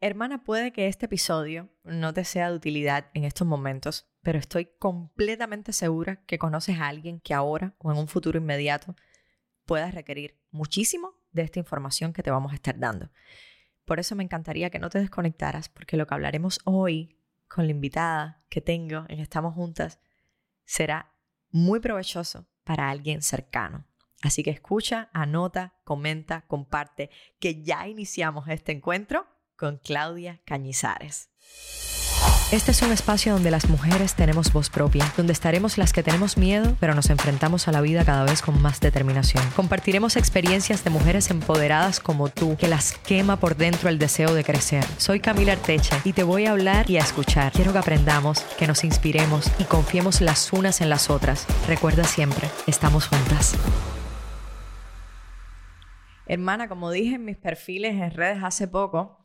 Hermana, puede que este episodio no te sea de utilidad en estos momentos, pero estoy completamente segura que conoces a alguien que ahora o en un futuro inmediato pueda requerir muchísimo de esta información que te vamos a estar dando. Por eso me encantaría que no te desconectaras, porque lo que hablaremos hoy con la invitada que tengo en Estamos Juntas será muy provechoso para alguien cercano. Así que escucha, anota, comenta, comparte, que ya iniciamos este encuentro con Claudia Cañizares. Este es un espacio donde las mujeres tenemos voz propia, donde estaremos las que tenemos miedo, pero nos enfrentamos a la vida cada vez con más determinación. Compartiremos experiencias de mujeres empoderadas como tú, que las quema por dentro el deseo de crecer. Soy Camila Artecha y te voy a hablar y a escuchar. Quiero que aprendamos, que nos inspiremos y confiemos las unas en las otras. Recuerda siempre, estamos juntas. Hermana, como dije en mis perfiles en redes hace poco,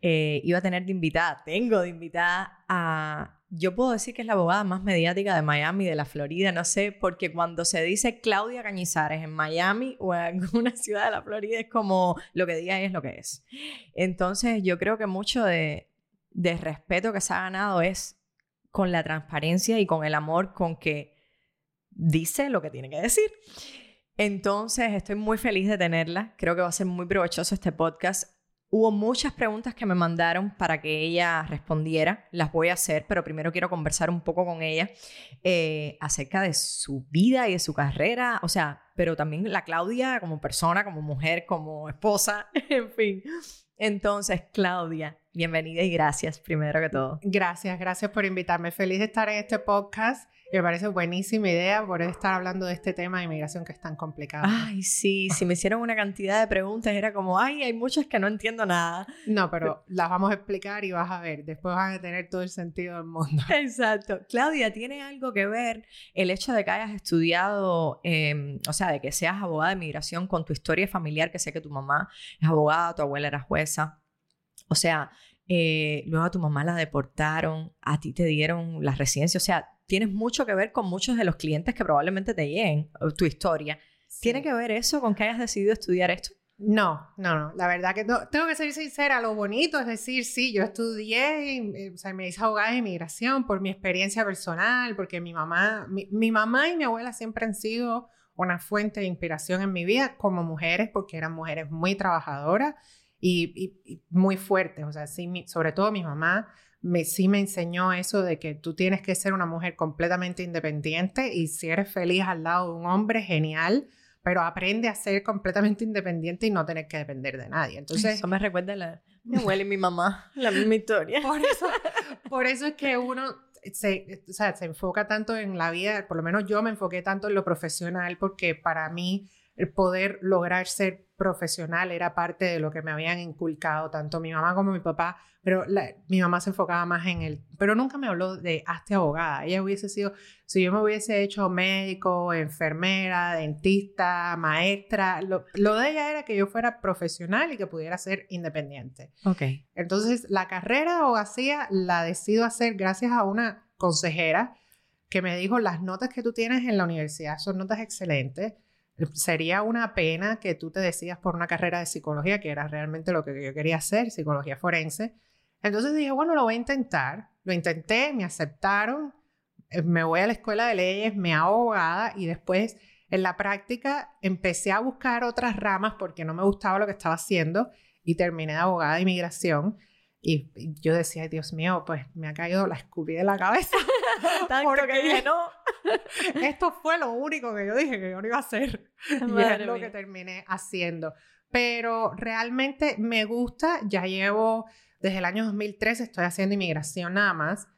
eh, iba a tener de invitada, tengo de invitada a, yo puedo decir que es la abogada más mediática de Miami, de la Florida, no sé, porque cuando se dice Claudia Cañizares en Miami o en alguna ciudad de la Florida es como lo que diga es lo que es. Entonces yo creo que mucho de, de respeto que se ha ganado es con la transparencia y con el amor con que dice lo que tiene que decir. Entonces, estoy muy feliz de tenerla. Creo que va a ser muy provechoso este podcast. Hubo muchas preguntas que me mandaron para que ella respondiera. Las voy a hacer, pero primero quiero conversar un poco con ella eh, acerca de su vida y de su carrera. O sea, pero también la Claudia como persona, como mujer, como esposa, en fin. Entonces, Claudia, bienvenida y gracias primero que todo. Gracias, gracias por invitarme. Feliz de estar en este podcast me parece buenísima idea por estar hablando de este tema de inmigración que es tan complicado. Ay, sí, si me hicieron una cantidad de preguntas era como, ay, hay muchas que no entiendo nada. No, pero las vamos a explicar y vas a ver, después van a tener todo el sentido del mundo. Exacto. Claudia, ¿tiene algo que ver el hecho de que hayas estudiado, em, o sea, de que seas abogada de inmigración con tu historia familiar, que sé que tu mamá es abogada, tu abuela era jueza? O sea, eh, luego a tu mamá la deportaron, a ti te dieron la residencia, o sea, tienes mucho que ver con muchos de los clientes que probablemente te lleguen, tu historia. ¿Tiene que ver eso con que hayas decidido estudiar esto? No, no, no. La verdad que no. Tengo que ser sincera. Lo bonito es decir, sí, yo estudié, eh, o sea, me hice abogada de inmigración por mi experiencia personal, porque mi mamá, mi, mamá y mi abuela siempre han sido una fuente de inspiración en mi vida como mujeres, porque eran mujeres muy trabajadoras y, y muy fuertes. O sea, sí, sobre todo mi mamá me, sí me enseñó eso de que tú tienes que ser una mujer completamente independiente y si eres feliz al lado de un hombre, genial, pero aprende a ser completamente independiente y no tener que depender de nadie. Entonces, eso me recuerda a la, mi abuela y mi mamá, la misma historia. Por eso, por eso es que uno se, o sea, se enfoca tanto en la vida, por lo menos yo me enfoqué tanto en lo profesional porque para mí el poder lograr ser profesional era parte de lo que me habían inculcado tanto mi mamá como mi papá, pero mi mamá se enfocaba más en él, pero nunca me habló de hazte abogada. Ella hubiese sido, si yo me hubiese hecho médico, enfermera, dentista, maestra, lo, lo de ella era que yo fuera profesional y que pudiera ser independiente. Ok. Entonces, la carrera de abogacía la decido hacer gracias a una consejera que me dijo, las notas que tú tienes en la universidad son notas excelentes Sería una pena que tú te decidas por una carrera de psicología, que era realmente lo que yo quería hacer, psicología forense. Entonces dije, bueno, lo voy a intentar. Lo intenté, me aceptaron, eh, me voy a la escuela de leyes, me abogada y después en la práctica empecé a buscar otras ramas porque no me gustaba lo que estaba haciendo y terminé de abogada de inmigración. Y, yo decía, Dios mío, pues me ha caído la escupí de la cabeza. Tanto que dije, no. Esto fue lo único que yo dije que yo no iba a hacer. y es lo que terminé haciendo. Pero realmente me gusta, ya llevo desde el año 2013, estoy haciendo inmigración nada más.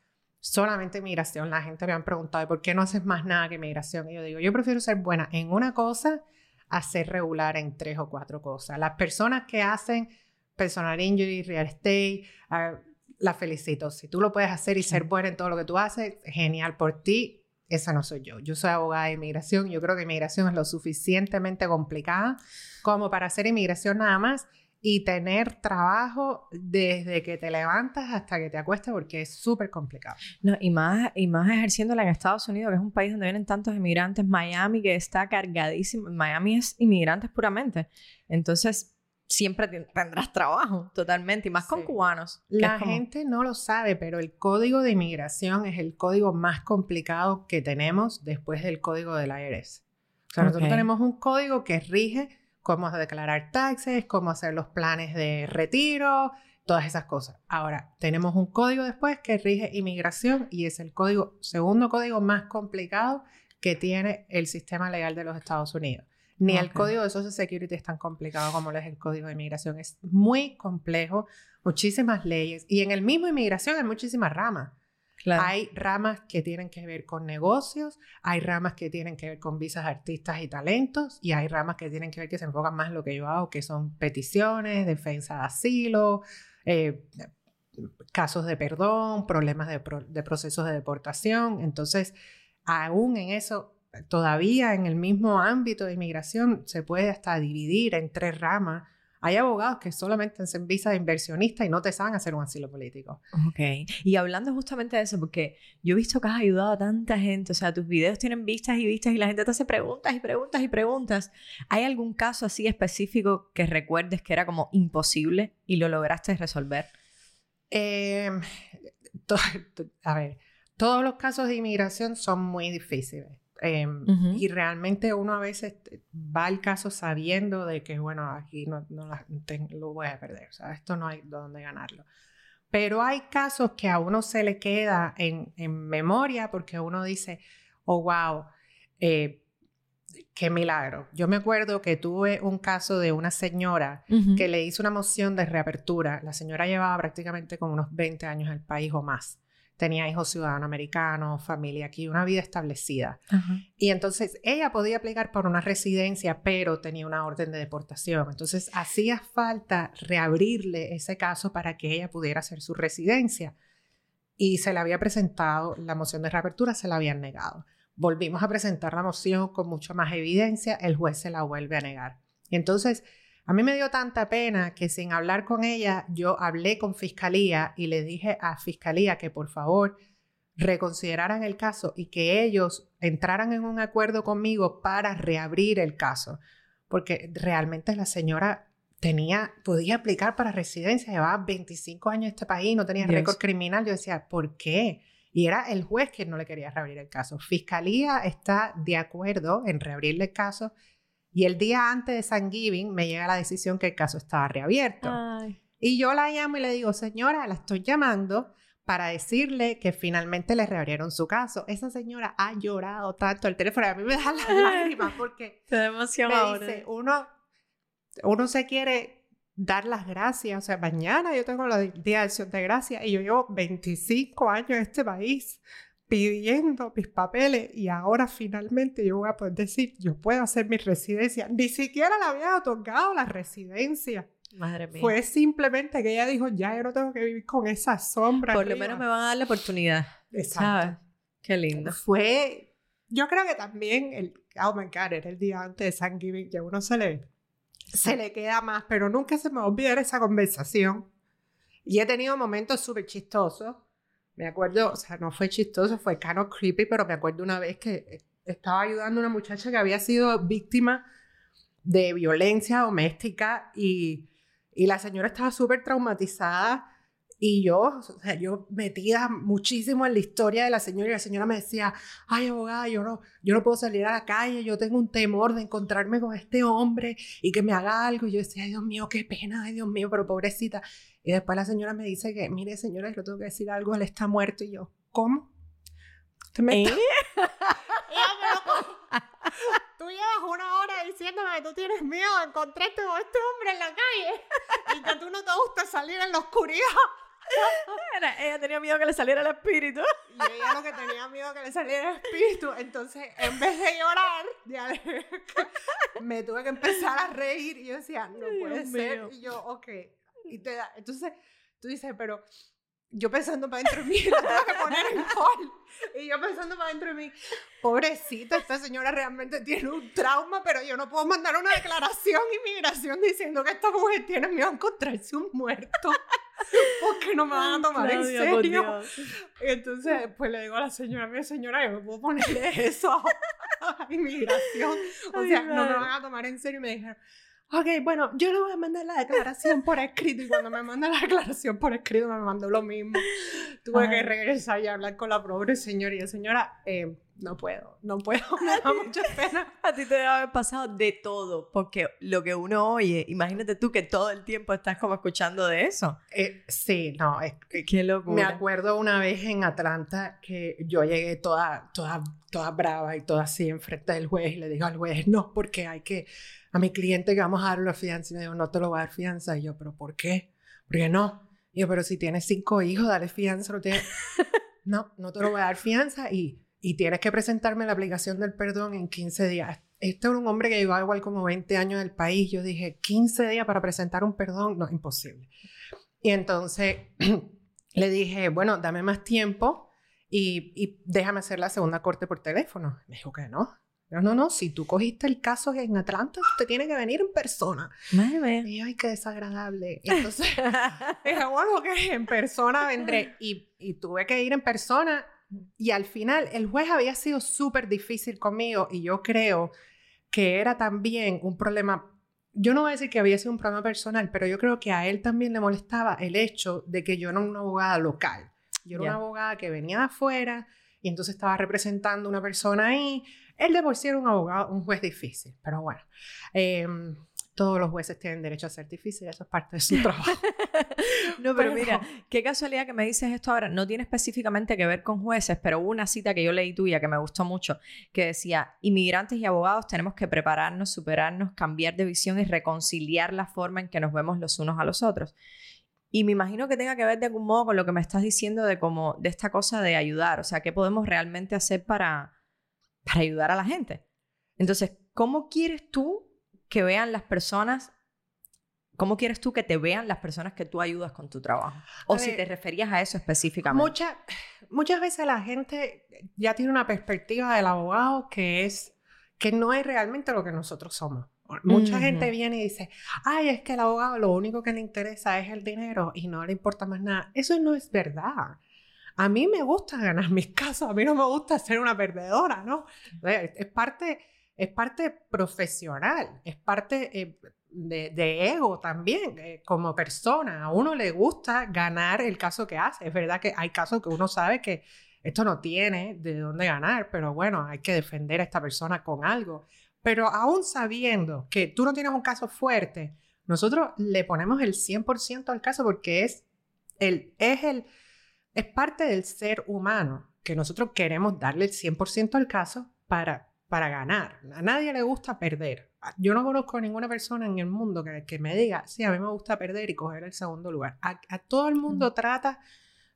Solamente inmigración. La gente me han preguntado, ¿por qué no haces más nada que inmigración? Y yo digo, yo prefiero ser buena en una cosa a ser regular en tres o cuatro cosas. Las personas que hacen personal injury, real estate, ah, la felicito. Si tú lo puedes hacer y ser buena en todo lo que tú haces, genial por ti. Esa no soy yo. Yo soy abogada de inmigración. Yo creo que inmigración es lo suficientemente complicada como para hacer inmigración nada más y tener trabajo desde que te levantas hasta que te acuestas porque es súper complicado. No, y más, y más ejerciéndola en Estados Unidos, que es un país donde vienen tantos inmigrantes, Miami que está cargadísimo, Miami es inmigrantes puramente. Entonces, siempre tendrás trabajo, totalmente, y más con cubanos. La gente no lo sabe, pero el código de inmigración es el código más complicado que tenemos después del código del IRS. O sea, nosotros tenemos un código que rige cómo declarar taxes, cómo hacer los planes de retiro, todas esas cosas. Ahora, tenemos un código después que rige inmigración y es el código, segundo código más complicado que tiene el sistema legal de los Estados Unidos. Ni el código de Social Security es tan complicado como lo es el código de inmigración. Es muy complejo, muchísimas leyes. Y en el mismo inmigración hay muchísimas ramas. Hay ramas que tienen que ver con negocios, hay ramas que tienen que ver con visas artistas y talentos, y hay ramas que tienen que ver que se enfocan más en lo que yo hago, que son peticiones, defensa de asilo, eh, casos de perdón, problemas de, de procesos de deportación. Entonces, aún en eso, todavía en el mismo ámbito de inmigración, se puede hasta dividir en tres ramas hay abogados que solamente hacen visa de inversionista y no te saben hacer un asilo político. Ok. Y hablando justamente de eso, porque yo he visto que has ayudado a tanta gente, o sea, tus videos tienen vistas y vistas y la gente te hace preguntas y preguntas y preguntas. ¿Hay algún caso así específico que recuerdes que era como imposible y lo lograste resolver? Em, a ver, todos los casos de inmigración son muy difíciles. Em, y realmente uno a veces va al caso sabiendo de que, bueno, aquí no, no lo voy a perder, o sea, esto no hay dónde ganarlo. Pero hay casos que a uno se le queda en, en memoria porque uno dice, oh, wow, eh, qué milagro. Yo me acuerdo que tuve un caso de una señora que le hizo una moción de reapertura. La señora llevaba prácticamente como unos 20 años el país o más tenía hijos ciudadanos americanos, familia aquí, una vida establecida. Y entonces ella podía aplicar por una residencia, pero tenía una orden de deportación. Entonces hacía falta reabrirle ese caso para que ella pudiera hacer su residencia. Y se le había presentado la moción de reapertura, se la habían negado. Volvimos a presentar la moción con mucha más evidencia, el juez se la vuelve a negar. Y entonces a mí me dio tanta pena que sin hablar con ella, yo hablé con fiscalía y le dije a fiscalía que por favor reconsideraran el caso y que ellos entraran en un acuerdo conmigo para reabrir el caso, porque realmente la señora tenía, podía aplicar para residencia, llevaba 25 años en este país, no tenía récord criminal. Yo decía, ¿por qué? Y era el juez quien no le quería reabrir el caso. Fiscalía está de acuerdo en reabrirle el caso y el día antes de San Giving me llega la decisión que el caso estaba reabierto. Y yo la llamo y le digo, señora, la estoy llamando para decirle que finalmente le reabrieron su caso. Esa señora ha llorado tanto el teléfono, a mí me da las lágrimas porque Te me dice, uno, uno se quiere dar las gracias, o sea, mañana yo tengo la día de acción de gracias y yo llevo 25 años en este país pidiendo mis papeles y ahora finalmente yo voy a poder decir, yo puedo hacer mi residencia. Ni siquiera le había otorgado la residencia. Madre mía. Fue simplemente que ella dijo, ya yo no tengo que vivir con esa sombra. Por lo menos me van a dar la oportunidad. Exacto. Qué lindo. Fue, yo creo que también el, oh my God, era el día antes de San Giving, que uno se le, se le queda más, pero nunca se me va a olvidar esa conversación. Y he tenido momentos súper chistosos me acuerdo, o sea, no fue chistoso, fue kind of creepy, pero me acuerdo una vez que estaba ayudando a una muchacha que había sido víctima de violencia doméstica y, y la señora estaba súper traumatizada y yo, o sea, yo metida muchísimo en la historia de la señora y la señora me decía, ay abogada, yo no, yo no puedo salir a la calle, yo tengo un temor de encontrarme con este hombre y que me haga algo. Y yo decía, ay Dios mío, qué pena, ay Dios mío, pero pobrecita. Y después la señora me dice que, mire señora, yo tengo que decir algo, él está muerto. Y yo, ¿cómo? ¿Usted me ¿Eh? tú llevas una hora diciéndome que tú tienes miedo de encontrarte con este hombre en la calle y que tú no te gusta salir en la oscuridad. ella tenía miedo que le saliera el espíritu. Y ella lo que tenía miedo que le saliera el espíritu. Entonces, en vez de llorar, me tuve que empezar a reír. Y yo decía, no puede ser. Y yo, ok, y te da, entonces tú dices, pero yo pensando para dentro de mí, no tengo que poner en call. Y yo pensando para dentro de mí, pobrecita, esta señora realmente tiene un trauma, pero yo no puedo mandar una declaración inmigración diciendo que esta mujer tiene miedo a encontrarse un muerto. Porque no me van a tomar en serio. Y entonces, pues le digo a la señora, mi señora, yo no puedo ponerle eso a, inmigración. O sea, no me van a tomar en serio. Y me dijeron, ok, bueno, yo le voy a mandar la declaración por escrito y cuando me manda la declaración por escrito me mandó lo mismo. Tuve que regresar y hablar con la pobre señora y señora, eh, no puedo, no puedo, me da mucha pena. A ti te debe haber pasado de todo, porque lo que uno oye, imagínate tú que todo el tiempo estás como escuchando de eso. Eh, sí, no, es Qué locura. Me acuerdo una vez en Atlanta que yo llegué toda, toda, toda brava y toda así enfrente del juez y le digo al juez, no, porque hay que, a mi cliente que vamos a darle fianza, y me dijo, no te lo voy a dar fianza. Y yo, ¿pero por qué? Porque no. Y yo, pero si tienes cinco hijos, dale fianza. No, no, no te lo voy a dar fianza y y tienes que presentarme la aplicación del perdón en 15 días. Este era un hombre que llevaba igual como 20 años en el país. Yo dije, 15 días para presentar un perdón, no, es imposible. Y entonces le dije, bueno, dame más tiempo y, y, déjame hacer la segunda corte por teléfono. Me dijo que no. Pero no, no, si tú cogiste el caso en Atlanta, usted tiene que venir en persona. Madre Y yo, ay, qué desagradable. entonces dije, bueno, que en persona vendré. Y, y tuve que ir en persona y al final, el juez había sido súper difícil conmigo y yo creo que era también un problema, yo no voy a decir que había sido un problema personal, pero yo creo que a él también le molestaba el hecho de que yo no era una abogada local. Yo era una abogada que venía de afuera y entonces estaba representando a una persona ahí. Él de por sí era un abogado, un juez difícil, pero bueno. Eh, todos los jueces tienen derecho a ser difíciles, eso es parte de su trabajo. no, pero, mira, qué casualidad que me dices esto ahora. No tiene específicamente que ver con jueces, pero hubo una cita que yo leí tuya que me gustó mucho, que decía, inmigrantes y abogados tenemos que prepararnos, superarnos, cambiar de visión y reconciliar la forma en que nos vemos los unos a los otros. Y me imagino que tenga que ver de algún modo con lo que me estás diciendo de como de esta cosa de ayudar, o sea, qué podemos realmente hacer para, para ayudar a la gente. Entonces, ¿cómo quieres tú que vean las personas, ¿cómo quieres tú que te vean las personas que tú ayudas con tu trabajo? O si te referías a eso específicamente. muchas veces la gente ya tiene una perspectiva del abogado que es que no es realmente lo que nosotros somos. Mucha gente viene y dice, ay, es que el abogado lo único que le interesa es el dinero y no le importa más nada. Eso no es verdad. A mí me gusta ganar mis casos, a mí no me gusta ser una perdedora, ¿no? Es parte es parte profesional, es parte eh, de, ego también, eh, como persona. A uno le gusta ganar el caso que hace. Es verdad que hay casos que uno sabe que esto no tiene de dónde ganar, pero bueno, hay que defender a esta persona con algo. Pero aún sabiendo que tú no tienes un caso fuerte, nosotros le ponemos el 100% al caso porque es, el, es, el, es parte del ser humano que nosotros queremos darle el 100% al caso para para ganar. A nadie le gusta perder. Yo no conozco a ninguna persona en el mundo que, que me diga, sí, a mí me gusta perder y coger el segundo lugar. A, todo el mundo trata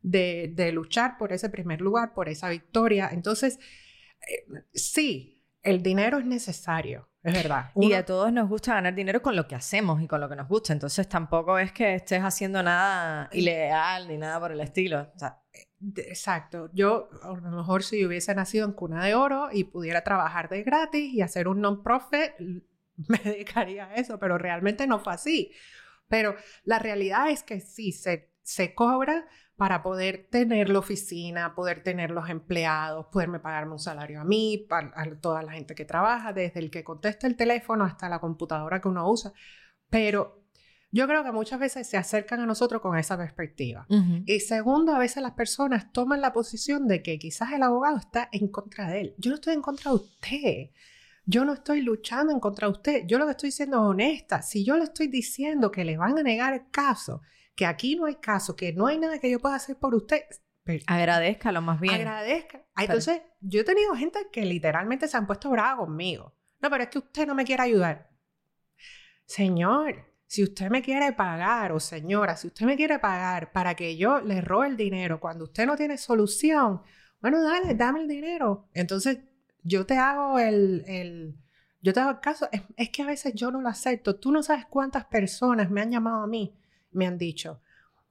de, de, luchar por ese primer lugar, por esa victoria. Entonces, eh, sí, el dinero es necesario. Es verdad. Y a todos nos gusta ganar dinero con lo que hacemos y con lo que nos gusta. Entonces tampoco es que estés haciendo nada ilegal ni nada por el estilo. O sea, Exacto. Yo, a lo mejor si hubiese nacido en cuna de oro y pudiera trabajar de gratis y hacer un non-profit, me dedicaría a eso, pero realmente no fue así. Pero la realidad es que sí, se, se cobra para poder tener la oficina, poder tener los empleados, poderme pagarme un salario a mí, para a toda la gente que trabaja, desde el que contesta el teléfono hasta la computadora que uno usa. Pero yo creo que muchas veces se acercan a nosotros con esa perspectiva. Y segundo, a veces las personas toman la posición de que quizás el abogado está en contra de él. Yo no estoy en contra de usted. Yo no estoy luchando en contra de usted. Yo lo que estoy siendo honesta. Si yo le estoy diciendo que le van a negar el caso, que aquí no hay caso, que no hay nada que yo pueda hacer por usted, agradezcalo más bien. Agradezca. Entonces, yo he tenido gente que literalmente se han puesto brava conmigo. No, pero es que usted no me quiere ayudar. Señor, si usted me quiere pagar, o señora, si usted me quiere pagar para que yo le robe el dinero cuando usted no tiene solución, bueno, dale, dame el dinero. Entonces, yo te hago el, el yo te hago el caso. Es, es, que a veces yo no lo acepto. Tú no sabes cuántas personas me han llamado a mí, me han dicho,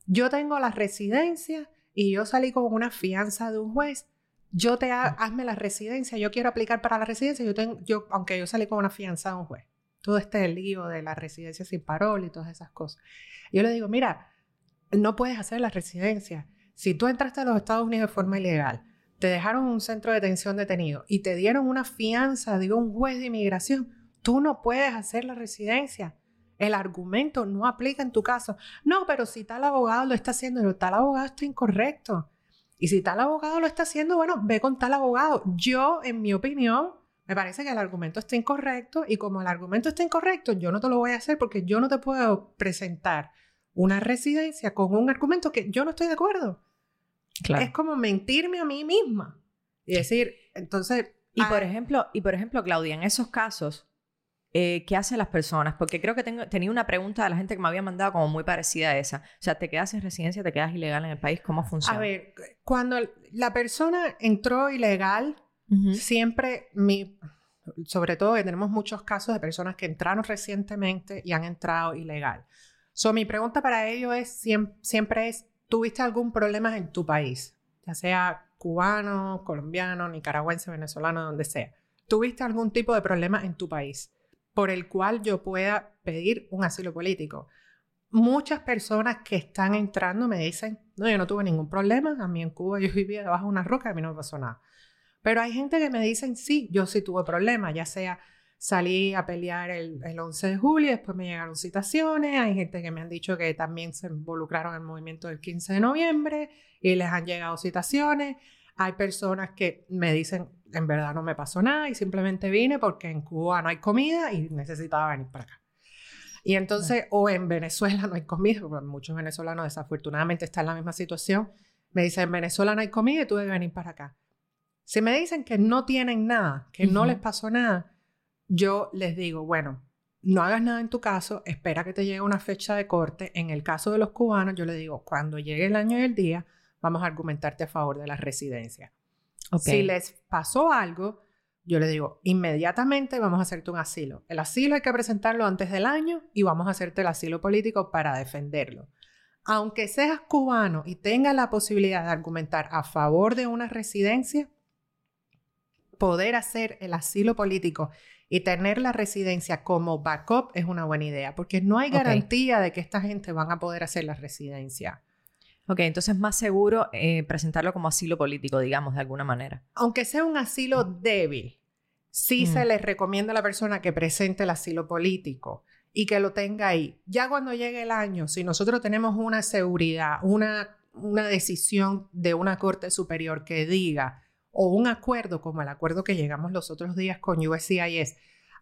yo tengo la residencia y yo salí con una fianza de un juez. Yo te ha, hazme la residencia, yo quiero aplicar para la residencia, yo tengo, yo, aunque yo salí con una fianza de un juez todo este lío de la residencia sin parol y todas esas cosas. Yo le digo, mira, no puedes hacer la residencia. Si tú entraste a los Estados Unidos de forma ilegal, te dejaron un centro de detención detenido y te dieron una fianza de un juez de inmigración, tú no puedes hacer la residencia. El argumento no aplica en tu caso. No, pero si tal abogado lo está haciendo, pero tal abogado está incorrecto. Y si tal abogado lo está haciendo, bueno, ve con tal abogado. Yo, en mi opinión, me parece que el argumento está incorrecto y como el argumento está incorrecto, yo no te lo voy a hacer porque yo no te puedo presentar una residencia con un argumento que yo no estoy de acuerdo. Es como mentirme a mí misma y decir, entonces... Y por, ejemplo, y por ejemplo, Claudia, en esos casos, eh, ¿qué hacen las personas? Porque creo que tengo, tenía una pregunta de la gente que me había mandado como muy parecida a esa. O sea, ¿te quedas sin residencia, te quedas ilegal en el país? ¿Cómo funciona? A ver, cuando la persona entró ilegal, siempre mi... Sobre todo que tenemos muchos casos de personas que entraron recientemente y han entrado ilegal. So, mi pregunta para ellos es, siempre es, ¿tuviste algún problema en tu país? Ya sea cubano, colombiano, nicaragüense, venezolano, donde sea. ¿Tuviste algún tipo de problema en tu país por el cual yo pueda pedir un asilo político? Muchas personas que están entrando me dicen, no, yo no tuve ningún problema, a mí en Cuba yo vivía debajo de una roca, a mí no me pasó nada. Pero hay gente que me dicen, sí, yo sí tuve problemas, ya sea salí a pelear el, el, 11 de julio, después me llegaron citaciones, hay gente que me han dicho que también se involucraron en el movimiento del 15 de noviembre y les han llegado citaciones. Hay personas que me dicen, en verdad no me pasó nada y simplemente vine porque en Cuba no hay comida y necesitaba venir para acá. Y entonces, o en Venezuela no hay comida, porque muchos venezolanos desafortunadamente están en la misma situación. Me dicen, en Venezuela no hay comida y tuve que venir para acá. Si me dicen que no tienen nada, que no les pasó nada, yo les digo, bueno, no hagas nada en tu caso, espera que te llegue una fecha de corte. En el caso de los cubanos, yo les digo, cuando llegue el año y el día, vamos a argumentarte a favor de la residencia. Si les pasó algo, yo les digo, inmediatamente vamos a hacerte un asilo. El asilo hay que presentarlo antes del año y vamos a hacerte el asilo político para defenderlo. Aunque seas cubano y tengas la posibilidad de argumentar a favor de una residencia, poder hacer el asilo político y tener la residencia como backup es una buena idea, porque no hay garantía de que esta gente van a poder hacer la residencia. Ok, entonces es más seguro eh, presentarlo como asilo político, digamos, de alguna manera. Aunque sea un asilo débil, sí se les recomienda a la persona que presente el asilo político y que lo tenga ahí. Ya cuando llegue el año, si nosotros tenemos una seguridad, una, una decisión de una corte superior que diga o un acuerdo como el acuerdo que llegamos los otros días con USCIS,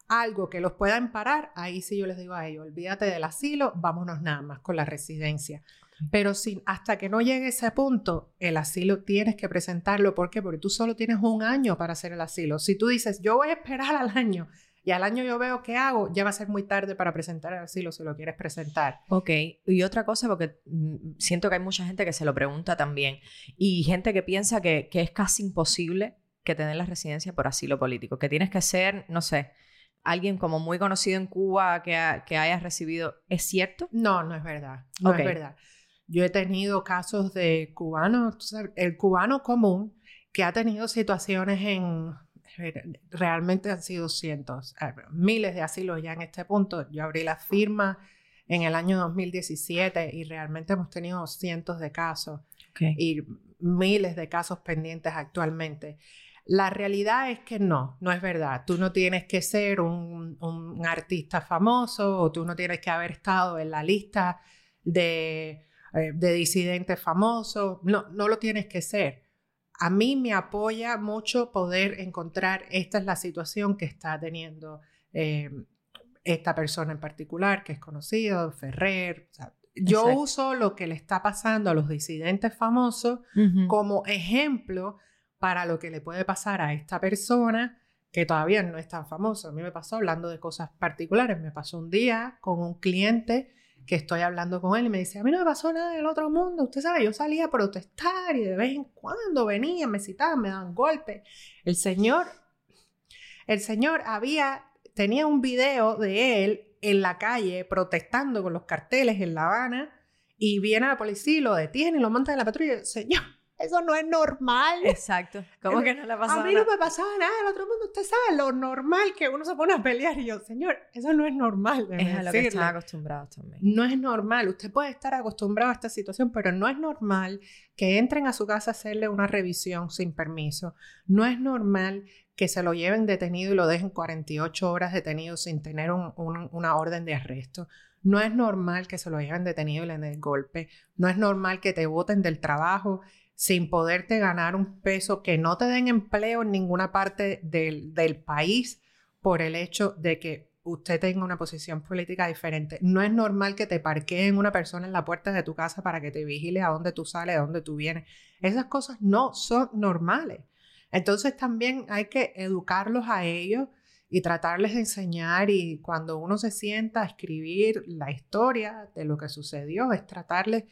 algo que los pueda emparar, ahí sí yo les digo a ellos, olvídate del asilo, vámonos nada más con la residencia. Pero sin, hasta que no llegue ese punto, el asilo tienes que presentarlo. ¿Por qué? Porque tú solo tienes un año para hacer el asilo. Si tú dices, yo voy a esperar al año y al año yo veo qué hago, ya va a ser muy tarde para presentar el asilo si lo quieres presentar. Ok, y otra cosa, porque mm, siento que hay mucha gente que se lo pregunta también, y gente que piensa que, es casi imposible que tener la residencia por asilo político, que tienes que ser, no sé, alguien como muy conocido en Cuba que, que hayas recibido, ¿es cierto? No, no es verdad, no es verdad. Yo he tenido casos de cubanos, el cubano común que ha tenido situaciones en realmente han sido cientos, miles de asilos ya en este punto. Yo abrí la firma en el año 2017 y realmente hemos tenido cientos de casos y miles de casos pendientes actualmente. La realidad es que no, no es verdad. Tú no tienes que ser un, artista famoso o tú no tienes que haber estado en la lista de, eh, de disidentes famosos. No, no lo tienes que ser a mí me apoya mucho poder encontrar, esta es la situación que está teniendo eh, esta persona en particular, que es conocido, Ferrer. yo uso lo que le está pasando a los disidentes famosos como ejemplo para lo que le puede pasar a esta persona que todavía no es tan famoso. A mí me pasó hablando de cosas particulares. Me pasó un día con un cliente que estoy hablando con él y me dice, a mí no me pasó nada del otro mundo, usted sabe, yo salía a protestar y de vez en cuando venían, me citaban, me daban golpes. El señor, el señor había, tenía un video de él en la calle protestando con los carteles en La Habana y viene la policía y lo detiene y lo monta en la patrulla. Señor, eso no es normal. Exacto. ¿Cómo que no le pasaba A mí no me pasaba nada el otro mundo. Usted sabe lo normal que uno se pone a pelear. Y yo, señor, eso no es normal. Es a lo que están acostumbrados también. No es normal. Usted puede estar acostumbrado a esta situación, pero no es normal que entren a su casa a hacerle una revisión sin permiso. No es normal que se lo lleven detenido y lo dejen 48 horas detenido sin tener una orden de arresto. No es normal que se lo hayan detenido y le den el golpe. No es normal que te voten del trabajo sin poderte ganar un peso, que no te den empleo en ninguna parte del, del país por el hecho de que usted tenga una posición política diferente. No es normal que te parqueen una persona en la puerta de tu casa para que te vigile a dónde tú sales, a dónde tú vienes. Esas cosas no son normales. Entonces también hay que educarlos a ellos y tratarles de enseñar y cuando uno se sienta a escribir la historia de lo que sucedió, es tratarles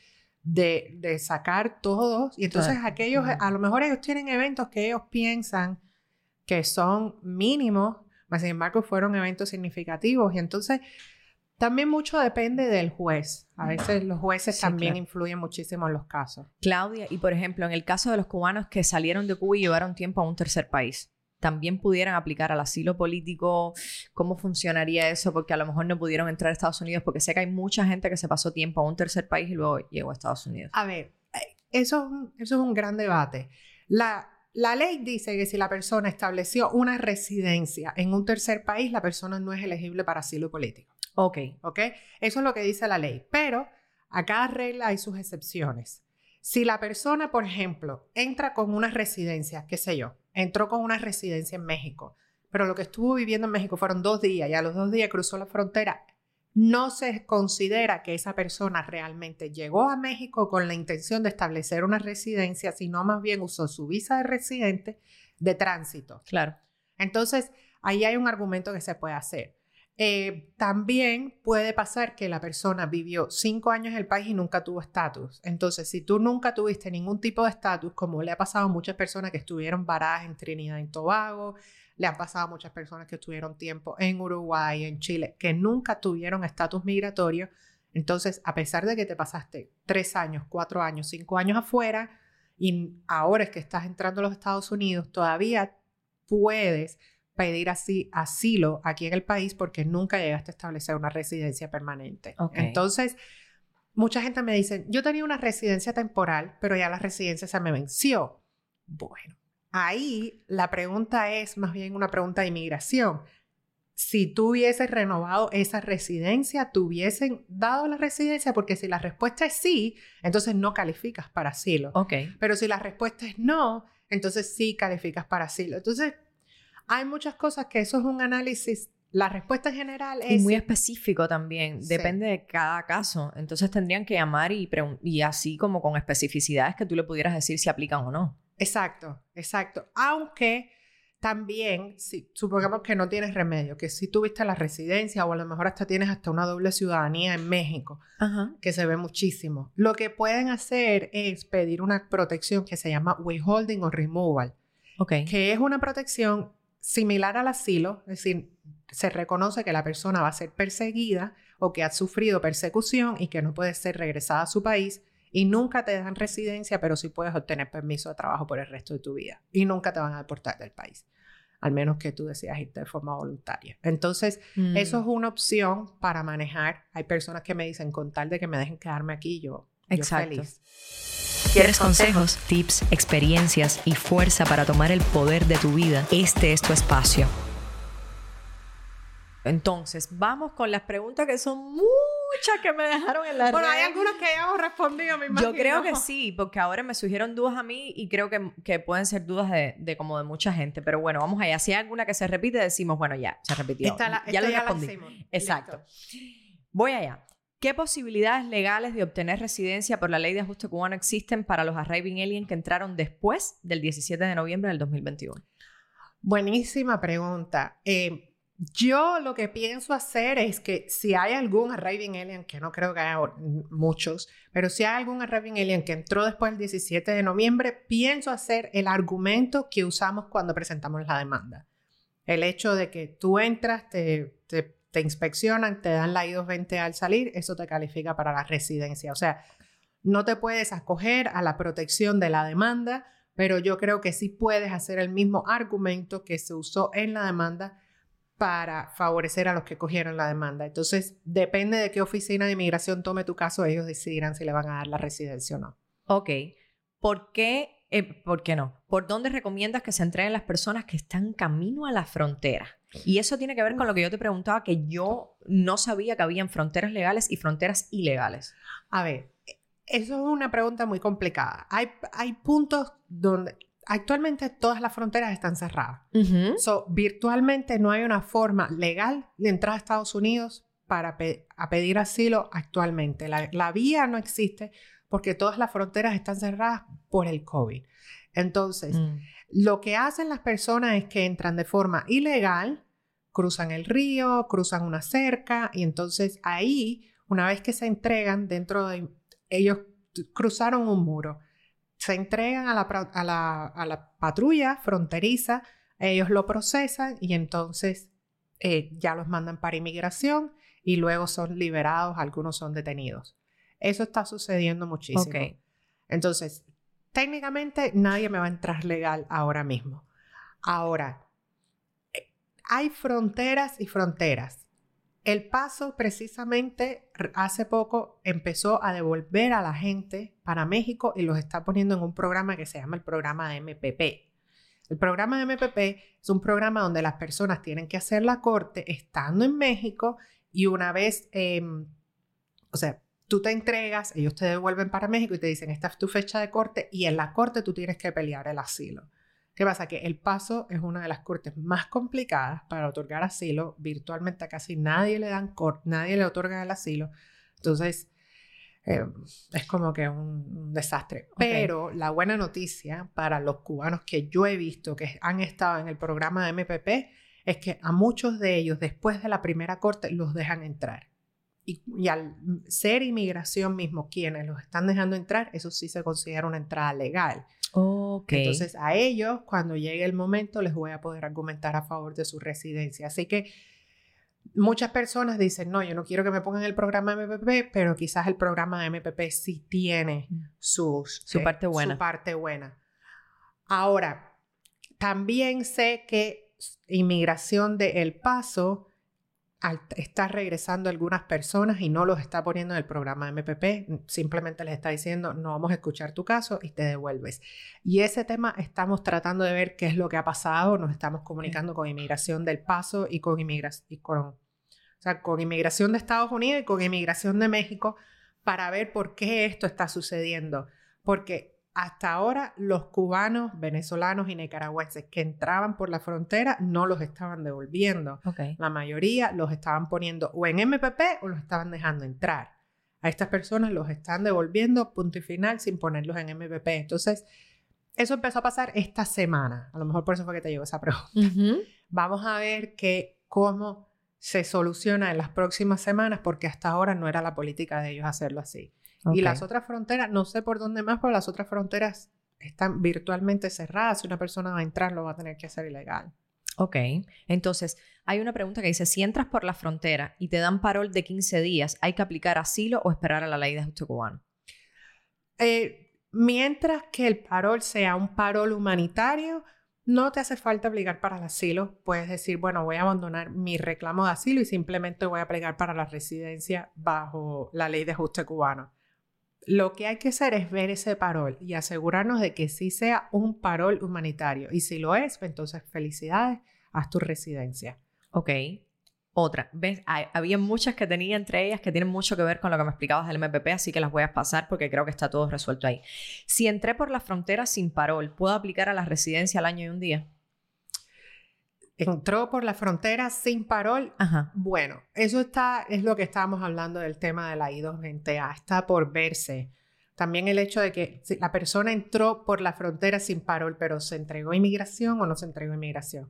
de, de sacar todos. Y entonces aquellos, a lo mejor ellos tienen eventos que ellos piensan que son mínimos, mas sin embargo fueron eventos significativos. Y entonces también mucho depende del juez. A veces los jueces también influyen muchísimo en los casos. Claudia, y por ejemplo, en el caso de los cubanos que salieron de Cuba y llevaron tiempo a un tercer país, también pudieran aplicar al asilo político, ¿cómo funcionaría eso? Porque a lo mejor no pudieron entrar a Estados Unidos, porque sé que hay mucha gente que se pasó tiempo a un tercer país y luego llegó a Estados Unidos. A ver, eh, eso, eso es un gran debate. La, la ley dice que si la persona estableció una residencia en un tercer país, la persona no es elegible para asilo político. Ok. Ok. Eso es lo que dice la ley. Pero a cada regla hay sus excepciones. Si la persona, por ejemplo, entra con una residencia, qué sé yo, entró con una residencia en México, pero lo que estuvo viviendo en México fueron dos días y a los dos días cruzó la frontera, no se considera que esa persona realmente llegó a México con la intención de establecer una residencia, sino más bien usó su visa de residente de tránsito. Claro. Entonces, ahí hay un argumento que se puede hacer. Eh, también puede pasar que la persona vivió cinco años en el país y nunca tuvo estatus. Entonces, si tú nunca tuviste ningún tipo de estatus, como le ha pasado a muchas personas que estuvieron varadas en Trinidad y Tobago, le han pasado a muchas personas que estuvieron tiempo en Uruguay, en Chile, que nunca tuvieron estatus migratorio. Entonces, a pesar de que te pasaste tres años, cuatro años, cinco años afuera y ahora es que estás entrando a los Estados Unidos, todavía puedes pedir así asilo aquí en el país porque nunca llegaste a establecer una residencia permanente. Entonces, mucha gente me dice, yo tenía una residencia temporal, pero ya la residencia se me venció. Bueno, ahí la pregunta es más bien una pregunta de inmigración. Si tú hubieses renovado esa residencia, ¿te hubiesen dado la residencia? Porque si la respuesta es sí, entonces no calificas para asilo. Ok. Pero si la respuesta es no, entonces sí calificas para asilo. Entonces, hay muchas cosas que eso es un análisis. La respuesta en general es... Y muy específico también, depende de cada caso. Entonces tendrían que llamar y, y así como con especificidades que tú le pudieras decir si aplican o no. Exacto, exacto. Aunque también, si supongamos que no tienes remedio, que si tuviste la residencia o a lo mejor hasta tienes hasta una doble ciudadanía en México, que se ve muchísimo, lo que pueden hacer es pedir una protección que se llama withholding o removal, okay. que es una protección similar al asilo, es decir, se reconoce que la persona va a ser perseguida o que ha sufrido persecución y que no puede ser regresada a su país y nunca te dan residencia, pero sí puedes obtener permiso de trabajo por el resto de tu vida y nunca te van a deportar del país, al menos que tú decidas irte de forma voluntaria. Entonces, eso es mm. una opción para manejar. Hay personas que me dicen, con tal de que me dejen quedarme aquí, yo, yo feliz. ¿Quieres consejos, tips, experiencias y fuerza para tomar el poder de tu vida? Este es tu espacio. Entonces, vamos con las preguntas que son muchas que me dejaron en la Bueno, hay algunas que ya hemos respondido, mi Yo creo que sí, porque ahora me surgieron dudas a mí y creo que, que pueden ser dudas de, de, como de mucha gente. Pero bueno, vamos allá. Si hay alguna que se repite, decimos, bueno, ya, se repitió. ya lo respondí. Exacto. Voy allá. ¿Qué posibilidades legales de obtener residencia por la ley de ajuste cubano existen para los arriving aliens que entraron después del 17 de noviembre del 2021? Buenísima pregunta. Eh, yo lo que pienso hacer es que si hay algún arriving alien, que no creo que haya muchos, pero si hay algún arriving alien que entró después del 17 de noviembre, pienso hacer el argumento que usamos cuando presentamos la demanda. El hecho de que tú entras, te, te te inspeccionan, te dan la I-220 al salir, eso te califica para la residencia. O sea, no te puedes acoger a la protección de la demanda, pero yo creo que sí puedes hacer el mismo argumento que se usó en la demanda para favorecer a los que cogieron la demanda. Entonces, depende de qué oficina de inmigración tome tu caso, ellos decidirán si le van a dar la residencia o no. Ok. ¿Por qué, eh, ¿por qué no? ¿Por dónde recomiendas que se entreguen las personas que están camino a la frontera? Y eso tiene que ver con lo que yo te preguntaba, que yo no sabía que habían fronteras legales y fronteras ilegales. A ver, eso es una pregunta muy complicada. Hay, hay puntos donde actualmente todas las fronteras están cerradas. so, virtualmente no hay una forma legal de entrar a Estados Unidos para a pedir asilo actualmente. La, vía no existe porque todas las fronteras están cerradas por el COVID. Entonces, mm. Lo que hacen las personas es que entran de forma ilegal, cruzan el río, cruzan una cerca y entonces ahí, una vez que se entregan dentro de... Ellos cruzaron un muro se entregan a la, patrulla fronteriza, ellos lo procesan y entonces eh, ya los mandan para inmigración y luego son liberados, algunos son detenidos. Eso está sucediendo muchísimo. Entonces, técnicamente nadie me va a entrar legal ahora mismo. Ahora, eh, hay fronteras y fronteras. El Paso precisamente hace poco empezó a devolver a la gente para México y los está poniendo en un programa que se llama el programa de MPP. El programa de MPP es un programa donde las personas tienen que hacer la corte estando en México y una vez, em, o sea, tú te entregas, ellos te devuelven para México y te dicen, esta es tu fecha de corte y en la corte tú tienes que pelear el asilo. ¿Qué pasa? Que El Paso es una de las cortes más complicadas para otorgar asilo. Virtualmente a casi nadie le dan nadie le otorga el asilo. Entonces, eh, es como que un, desastre. Pero la buena noticia para los cubanos que yo he visto que han estado en el programa de MPP es que a muchos de ellos, después de la primera corte, los dejan entrar. Y, y, al ser inmigración mismo quienes los están dejando entrar, eso sí se considera una entrada legal. Entonces a ellos, cuando llegue el momento, les voy a poder argumentar a favor de su residencia. Así que muchas personas dicen, no, yo no quiero que me pongan el programa MPP, pero quizás el programa de MPP sí tiene mm. sus, su, parte buena. su parte buena. Ahora, también sé que inmigración de El Paso está regresando algunas personas y no los está poniendo en el programa MPP, simplemente les está diciendo, no vamos a escuchar tu caso y te devuelves. Y ese tema estamos tratando de ver qué es lo que ha pasado, nos estamos comunicando con Inmigración del Paso y con, y con, o sea, con Inmigración de Estados Unidos y con Inmigración de México para ver por qué esto está sucediendo. Porque hasta ahora los cubanos, venezolanos y nicaragüenses que entraban por la frontera no los estaban devolviendo. La mayoría los estaban poniendo o en MPP o los estaban dejando entrar. A estas personas los están devolviendo punto y final sin ponerlos en MPP. Entonces, eso empezó a pasar esta semana. A lo mejor por eso fue que te llegó esa pregunta. Vamos a ver que, cómo se soluciona en las próximas semanas porque hasta ahora no era la política de ellos hacerlo así. Y las otras fronteras, no sé por dónde más, pero las otras fronteras están virtualmente cerradas. Si una persona va a entrar, lo va a tener que hacer ilegal. Ok, entonces hay una pregunta que dice, si entras por la frontera y te dan parol de 15 días, ¿hay que aplicar asilo o esperar a la ley de ajuste cubano? Eh, mientras que el parol sea un parol humanitario, no te hace falta aplicar para el asilo. Puedes decir, bueno, voy a abandonar mi reclamo de asilo y simplemente voy a aplicar para la residencia bajo la ley de ajuste cubano. Lo que hay que hacer es ver ese parol y asegurarnos de que sí sea un parol humanitario. Y si lo es, pues entonces felicidades, haz tu residencia. Ok. Otra, ¿ves? había muchas que tenía entre ellas que tienen mucho que ver con lo que me explicabas del MPP, así que las voy a pasar porque creo que está todo resuelto ahí. Si entré por la frontera sin parol, ¿puedo aplicar a la residencia al año y un día? Entró por la frontera sin parol. Bueno, eso está, es lo que estábamos hablando del tema de la I-220A, está por verse. También el hecho de que la persona entró por la frontera sin parol, pero se entregó a inmigración o no se entregó a inmigración.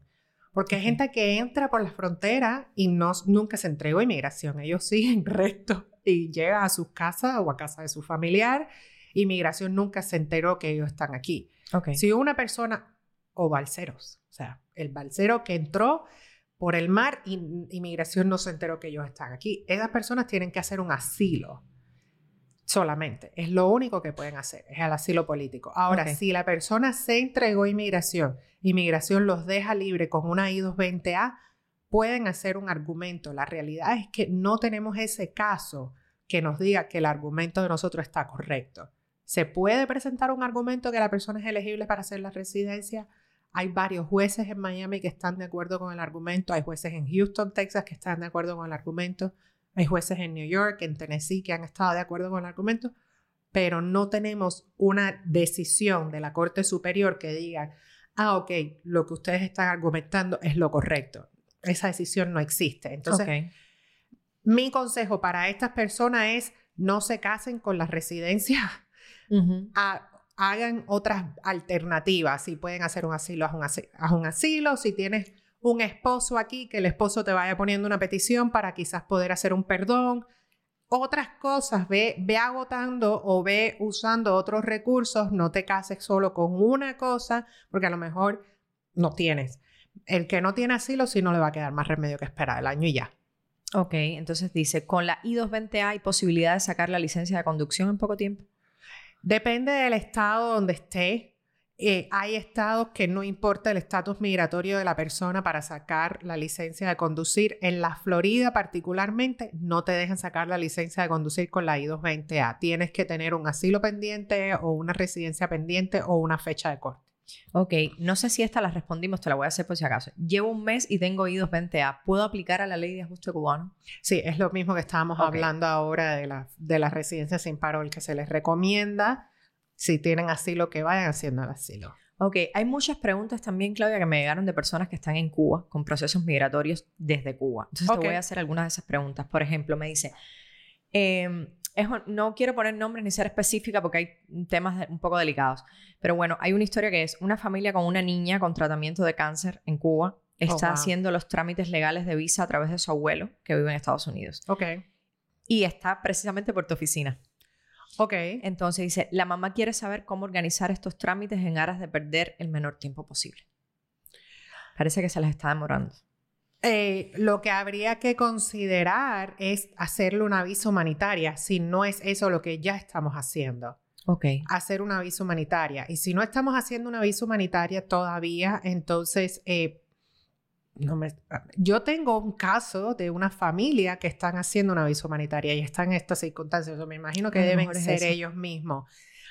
Porque hay gente que entra por la frontera y no, nunca se entregó a inmigración. Ellos siguen recto y llega a su casa o a casa de su familiar. Inmigración nunca se enteró que ellos están aquí. Si una persona o balseros, sea, el balsero que entró por el mar y inmigración no se enteró que ellos están aquí. Esas personas tienen que hacer un asilo solamente. Es lo único que pueden hacer, es el asilo político. Ahora, si la persona se entregó a inmigración, inmigración los deja libre con una I-220A, pueden hacer un argumento. La realidad es que no tenemos ese caso que nos diga que el argumento de nosotros está correcto. ¿Se puede presentar un argumento que la persona es elegible para hacer la residencia? Hay varios jueces en Miami que están de acuerdo con el argumento, hay jueces en Houston, Texas que están de acuerdo con el argumento, hay jueces en New York, en Tennessee que han estado de acuerdo con el argumento, pero no tenemos una decisión de la Corte Superior que diga, ah, ok, lo que ustedes están argumentando es lo correcto. Esa decisión no existe. Entonces, mi consejo para estas personas es no se casen con las residencias, hagan otras alternativas. Si pueden hacer un asilo, haz un, haz un asilo. Si tienes un esposo aquí, que el esposo te vaya poniendo una petición para quizás poder hacer un perdón otras cosas, ve, ve agotando o ve usando otros recursos, no te cases solo con una cosa, porque a lo mejor no tienes. El que no tiene asilo, sí no le va a quedar más remedio que esperar el año y ya. Ok, entonces dice, con la I-220A hay posibilidad de sacar la licencia de conducción en poco tiempo. Depende del estado donde esté. Eh, hay estados que no importa el estatus migratorio de la persona para sacar la licencia de conducir. En la Florida particularmente no te dejan sacar la licencia de conducir con la I-220A. Tienes que tener un asilo pendiente o una residencia pendiente o una fecha de corte. Ok, no sé si esta la respondimos, te la voy a hacer por si acaso. Llevo un mes y tengo I-220A. ¿Puedo aplicar a la ley de ajuste cubano? Sí, es lo mismo que estábamos hablando ahora de la, de la residencia sin parol, que se les recomienda si tienen asilo, que vayan haciendo el asilo. Ok, hay muchas preguntas también, Claudia, que me llegaron de personas que están en Cuba con procesos migratorios desde Cuba. Entonces te voy a hacer algunas de esas preguntas. Por ejemplo, me dice, no quiero poner nombres ni ser específica porque hay temas un poco delicados, pero bueno, hay una historia que es una familia con una niña con tratamiento de cáncer en Cuba. Oh, está haciendo los trámites legales de visa a través de su abuelo que vive en Estados Unidos. Ok. Y está precisamente por tu oficina. Ok. Entonces dice, la mamá quiere saber cómo organizar estos trámites en aras de perder el menor tiempo posible. Parece que se les está demorando. Eh, lo que habría que considerar es hacerle una visa humanitaria, si no es eso lo que ya estamos haciendo. Ok. Hacer una visa humanitaria. Y si no estamos haciendo una visa humanitaria todavía, entonces eh, no me, yo tengo un caso de una familia que están haciendo una visa humanitaria y están en estas circunstancias. me imagino que deben ser ellos mismos.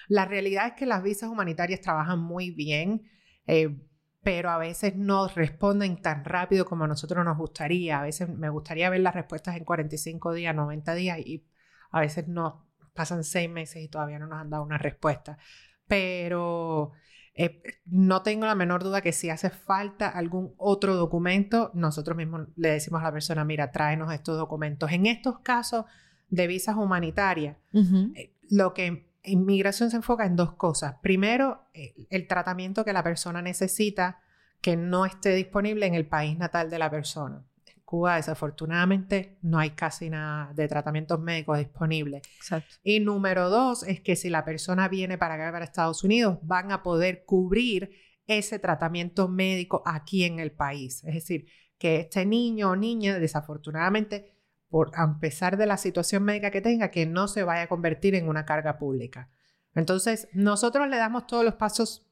La realidad es que las visas humanitarias trabajan muy bien, eh, pero a veces no responden tan rápido como a nosotros nos gustaría. A veces me gustaría ver las respuestas en 45 días, 90 días y a veces no pasan seis meses y todavía no nos han dado una respuesta. Pero eh, no tengo la menor duda que si hace falta algún otro documento, nosotros mismos le decimos a la persona, mira, tráenos estos documentos. En estos casos de visas humanitarias, eh, lo que inmigración se enfoca en dos cosas. Primero, el tratamiento que la persona necesita que no esté disponible en el país natal de la persona. Cuba, desafortunadamente, no hay casi nada de tratamientos médicos disponibles. Exacto. Y número dos es que si la persona viene para acá, para Estados Unidos, van a poder cubrir ese tratamiento médico aquí en el país. Es decir, que este niño o niña, desafortunadamente, por, a pesar de la situación médica que tenga, que no se vaya a convertir en una carga pública. Entonces, nosotros le damos todos los pasos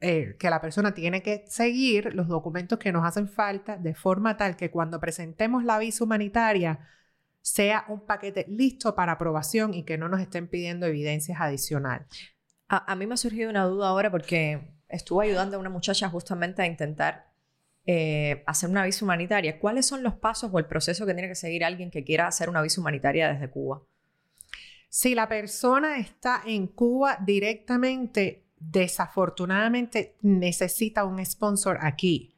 eh, que la persona tiene que seguir los documentos que nos hacen falta de forma tal que cuando presentemos la visa humanitaria sea un paquete listo para aprobación y que no nos estén pidiendo evidencias adicionales. A, mí me ha surgido una duda ahora porque estuve ayudando a una muchacha justamente a intentar eh, hacer una visa humanitaria. ¿Cuáles son los pasos o el proceso que tiene que seguir alguien que quiera hacer una visa humanitaria desde Cuba? Si la persona está en Cuba directamente, desafortunadamente necesita un sponsor aquí,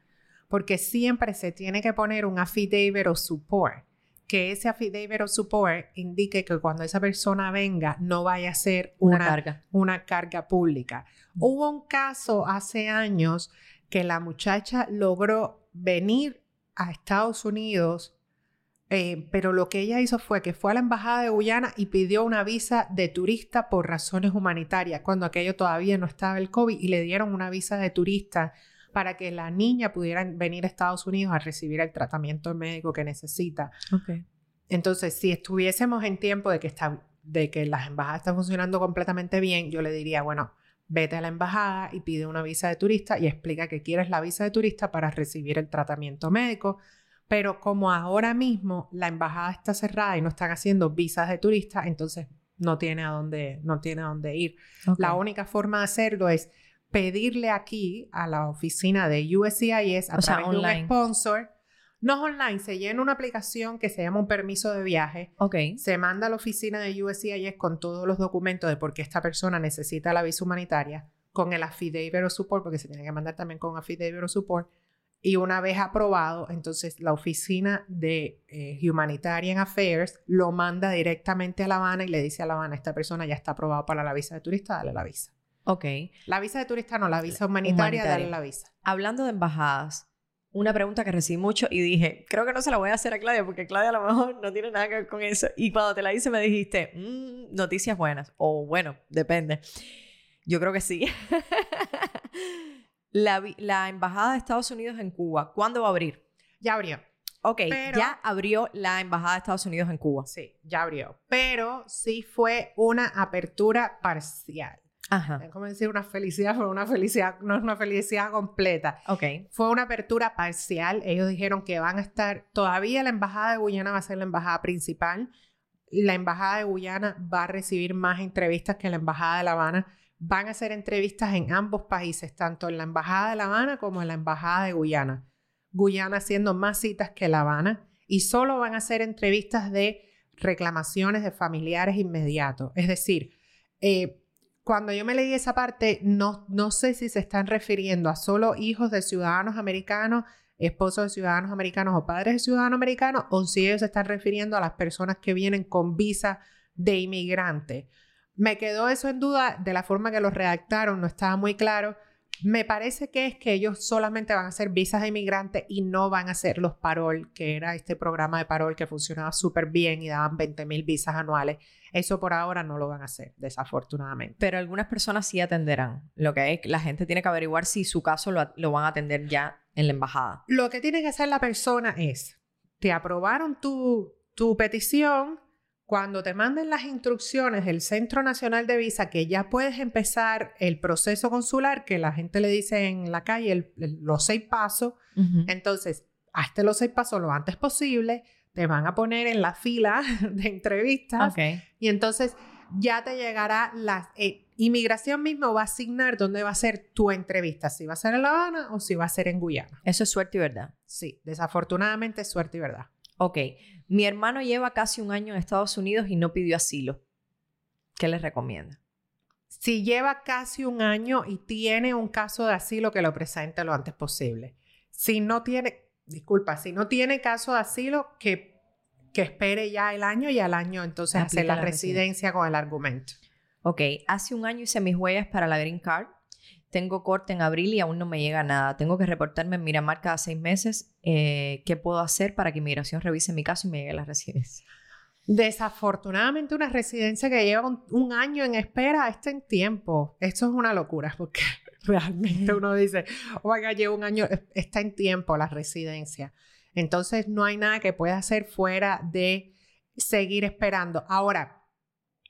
porque siempre se tiene que poner un affidavit o support, que ese affidavit o support indique que cuando esa persona venga no vaya a ser una, carga. una carga pública. Mm. Hubo un caso hace años que la muchacha logró venir a Estados Unidos eh, pero lo que ella hizo fue que fue a la embajada de Guyana y pidió una visa de turista por razones humanitarias, cuando aquello todavía no estaba el COVID, y le dieron una visa de turista para que la niña pudiera venir a Estados Unidos a recibir el tratamiento médico que necesita. Entonces, si estuviésemos en tiempo de que, está, de que las embajadas están funcionando completamente bien, yo le diría, bueno, vete a la embajada y pide una visa de turista y explica que quieres la visa de turista para recibir el tratamiento médico pero como ahora mismo la embajada está cerrada y no están haciendo visas de turistas, entonces no tiene a dónde, no tiene a dónde ir. La única forma de hacerlo es pedirle aquí a la oficina de USCIS a través de un sponsor. No es online, se llena una aplicación que se llama un permiso de viaje. Ok. Se manda a la oficina de USCIS con todos los documentos de por qué esta persona necesita la visa humanitaria, con el affidavit o support, porque se tiene que mandar también con affidavit o support. Y una vez aprobado, entonces la oficina de eh, Humanitarian Affairs lo manda directamente a La Habana y le dice a La Habana, esta persona ya está aprobado para la visa de turista, dale la visa. Ok. La visa de turista no, la visa humanitaria, dale la visa. Hablando de embajadas, una pregunta que recibí mucho y dije, creo que no se la voy a hacer a Claudia porque Claudia a lo mejor no tiene nada que ver con eso. Y cuando te la hice me dijiste, mm, noticias buenas. O bueno, depende. Yo creo que sí. la, embajada de Estados Unidos en Cuba, ¿cuándo va a abrir? Ya abrió. Ok, ya abrió la embajada de Estados Unidos en Cuba. Sí, ya abrió. Pero sí fue una apertura parcial. Ajá. Es como decir una felicidad, pero una felicidad, no es una felicidad completa. Ok. Fue una apertura parcial. Ellos dijeron que van a estar, todavía la embajada de Guyana va a ser la embajada principal. La embajada de Guyana va a recibir más entrevistas que la embajada de La Habana. Van a hacer entrevistas en ambos países, tanto en la embajada de La Habana como en la embajada de Guyana. Guyana haciendo más citas que La Habana y solo van a hacer entrevistas de reclamaciones de familiares inmediatos. Es decir, eh, cuando yo me leí esa parte, no, no sé si se están refiriendo a solo hijos de ciudadanos americanos, esposos de ciudadanos americanos o padres de ciudadanos americanos, o si ellos se están refiriendo a las personas que vienen con visa de inmigrante. Me quedó eso en duda de la forma que lo redactaron, no estaba muy claro. Me parece que es que ellos solamente van a hacer visas de inmigrante y no van a hacer los parol, que era este programa de parol que funcionaba súper bien y daban 20 mil visas anuales. Eso por ahora no lo van a hacer, desafortunadamente. Pero algunas personas sí atenderán. Lo que es, la gente tiene que averiguar si su caso lo, van a atender ya en la embajada. Lo que tiene que hacer la persona es, te aprobaron tu, tu petición, cuando te manden las instrucciones del Centro Nacional de Visa, que ya puedes empezar el proceso consular, que la gente le dice en la calle los seis pasos, entonces, hazte los seis pasos lo antes posible, te van a poner en la fila de entrevistas y entonces ya te llegará la eh, inmigración mismo va a asignar dónde va a ser tu entrevista, si va a ser en La Habana o si va a ser en Guyana. Eso es suerte y verdad. Sí, desafortunadamente es suerte y verdad. Ok, mi hermano lleva casi un año en Estados Unidos y no pidió asilo. ¿Qué le recomienda? Si lleva casi un año y tiene un caso de asilo, que lo presente lo antes posible. Si no tiene, disculpa, si no tiene caso de asilo, que, que espere ya el año y al año entonces hacer la, residencia, con el argumento. Ok, hace un año hice mis huellas para la Green Card. Tengo corte en abril y aún no me llega nada. Tengo que reportarme en Miramar cada seis meses. Eh, ¿Qué puedo hacer para que Inmigración revise mi caso y me llegue la residencia? Desafortunadamente, una residencia que lleva un, año en espera está en tiempo. Esto es una locura porque realmente uno dice, oiga, llevo un año, está en tiempo la residencia. Entonces, no hay nada que pueda hacer fuera de seguir esperando. Ahora,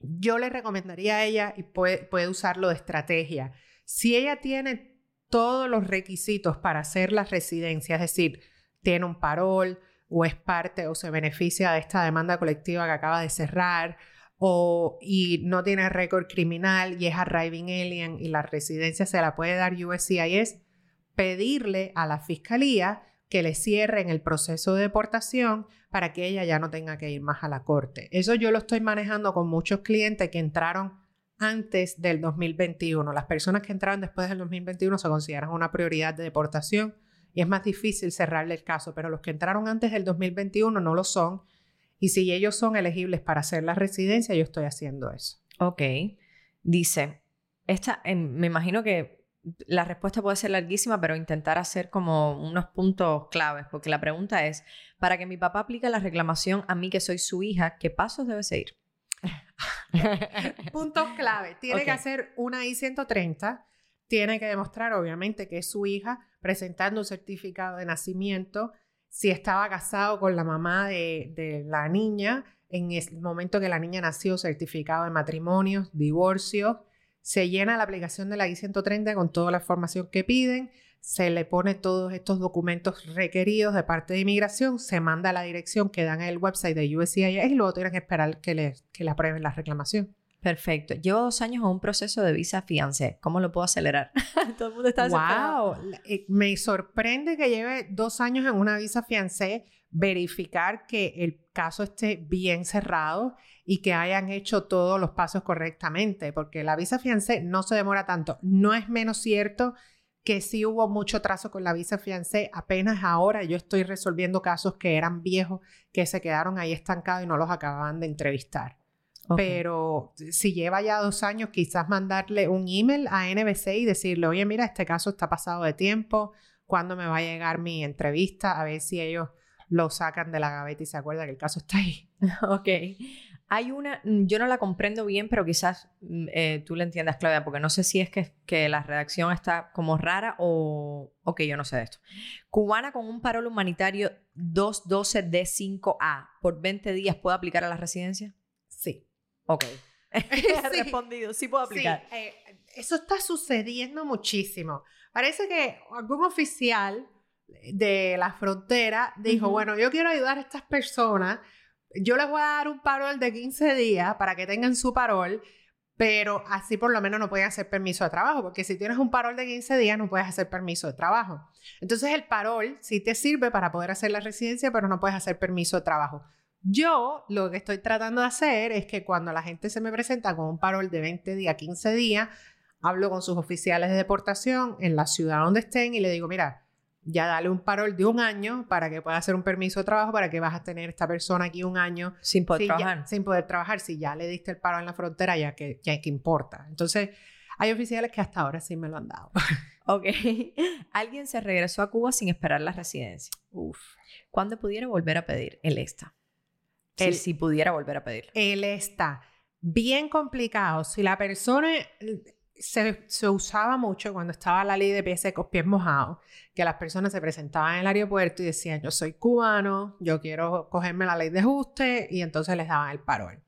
yo le recomendaría a ella y puede, puede usarlo de estrategia. Si ella tiene todos los requisitos para hacer la residencia, es decir, tiene un parol, o es parte o se beneficia de esta demanda colectiva que acaba de cerrar o y no tiene récord criminal y es arriving alien y la residencia se la puede dar USCIS, pedirle a la fiscalía que le cierren el proceso de deportación para que ella ya no tenga que ir más a la corte. Eso yo lo estoy manejando con muchos clientes que entraron antes del 2021. Las personas que entraron después del 2021 se consideran una prioridad de deportación y es más difícil cerrarle el caso, pero los que entraron antes del 2021 no lo son. Y si ellos son elegibles para hacer la residencia, yo estoy haciendo eso. Ok. Dice, esta, me imagino que la respuesta puede ser larguísima, pero intentar hacer como unos puntos claves, porque la pregunta es, para que mi papá aplique la reclamación a mí que soy su hija, ¿qué pasos debe seguir? puntos clave. Tiene que hacer una I-130, tiene que demostrar obviamente que es su hija, presentando un certificado de nacimiento, si estaba casado con la mamá de, la niña, en el momento que la niña nació, certificado de matrimonio, divorcio, se llena la aplicación de la I-130 con toda la información que piden, se le pone todos estos documentos requeridos de parte de inmigración, se manda a la dirección que dan en el website de USCIS y luego tienen que esperar que le, que le aprueben la reclamación. Perfecto. Llevo dos años en un proceso de visa fiancé. ¿Cómo lo puedo acelerar? Todo el mundo está Wow. Eh, me sorprende que lleve dos años en una visa fiancé. Verificar que el caso esté bien cerrado y que hayan hecho todos los pasos correctamente, porque la visa fiancé no se demora tanto. No es menos cierto que sí hubo mucho trazo con la visa fiancé. Apenas ahora yo estoy resolviendo casos que eran viejos, que se quedaron ahí estancados y no los acababan de entrevistar. Pero si lleva ya dos años, quizás mandarle un email a NBC y decirle, oye, mira, este caso está pasado de tiempo, ¿cuándo me va a llegar mi entrevista? A ver si ellos lo sacan de la gaveta y se acuerdan que el caso está ahí. ok. Hay una, mm, yo no la comprendo bien, pero quizás mm, eh, tú la entiendas, Claudia, porque no sé si es que, que la redacción está como rara o, que yo no sé de esto. Cubana con un parol humanitario 212D5A por 20 días puede aplicar a la residencia? Sí. Ok. He respondido, sí puedo aplicar. Sí, eh, eso está sucediendo muchísimo. Parece que algún oficial de la frontera dijo, bueno, yo quiero ayudar a estas personas, yo les voy a dar un parol de 15 días para que tengan su parol, pero así por lo menos no pueden hacer permiso de trabajo, porque si tienes un parol de 15 días no puedes hacer permiso de trabajo. Entonces el parol sí te sirve para poder hacer la residencia, pero no puedes hacer permiso de trabajo. Yo lo que estoy tratando de hacer es que cuando la gente se me presenta con un parol de 20 días, 15 días, hablo con sus oficiales de deportación en la ciudad donde estén y le digo, mira, ya dale un parol de un año para que pueda hacer un permiso de trabajo, para que vas a tener esta persona aquí un año sin poder trabajar. sin poder trabajar, si ya le diste el paro en la frontera, ya que, ya que importa. Entonces, hay oficiales que hasta ahora sí me lo han dado. ok. Alguien se regresó a Cuba sin esperar la residencia. Uf. ¿Cuándo pudiera volver a pedir el ESTA? Él, si pudiera volver a pedir. Él está bien complicado. Si la persona se, usaba mucho cuando estaba la ley de pies secos, pies mojados, que las personas se presentaban en el aeropuerto y decían, yo soy cubano, yo quiero cogerme la ley de ajuste, y entonces les daban el parol.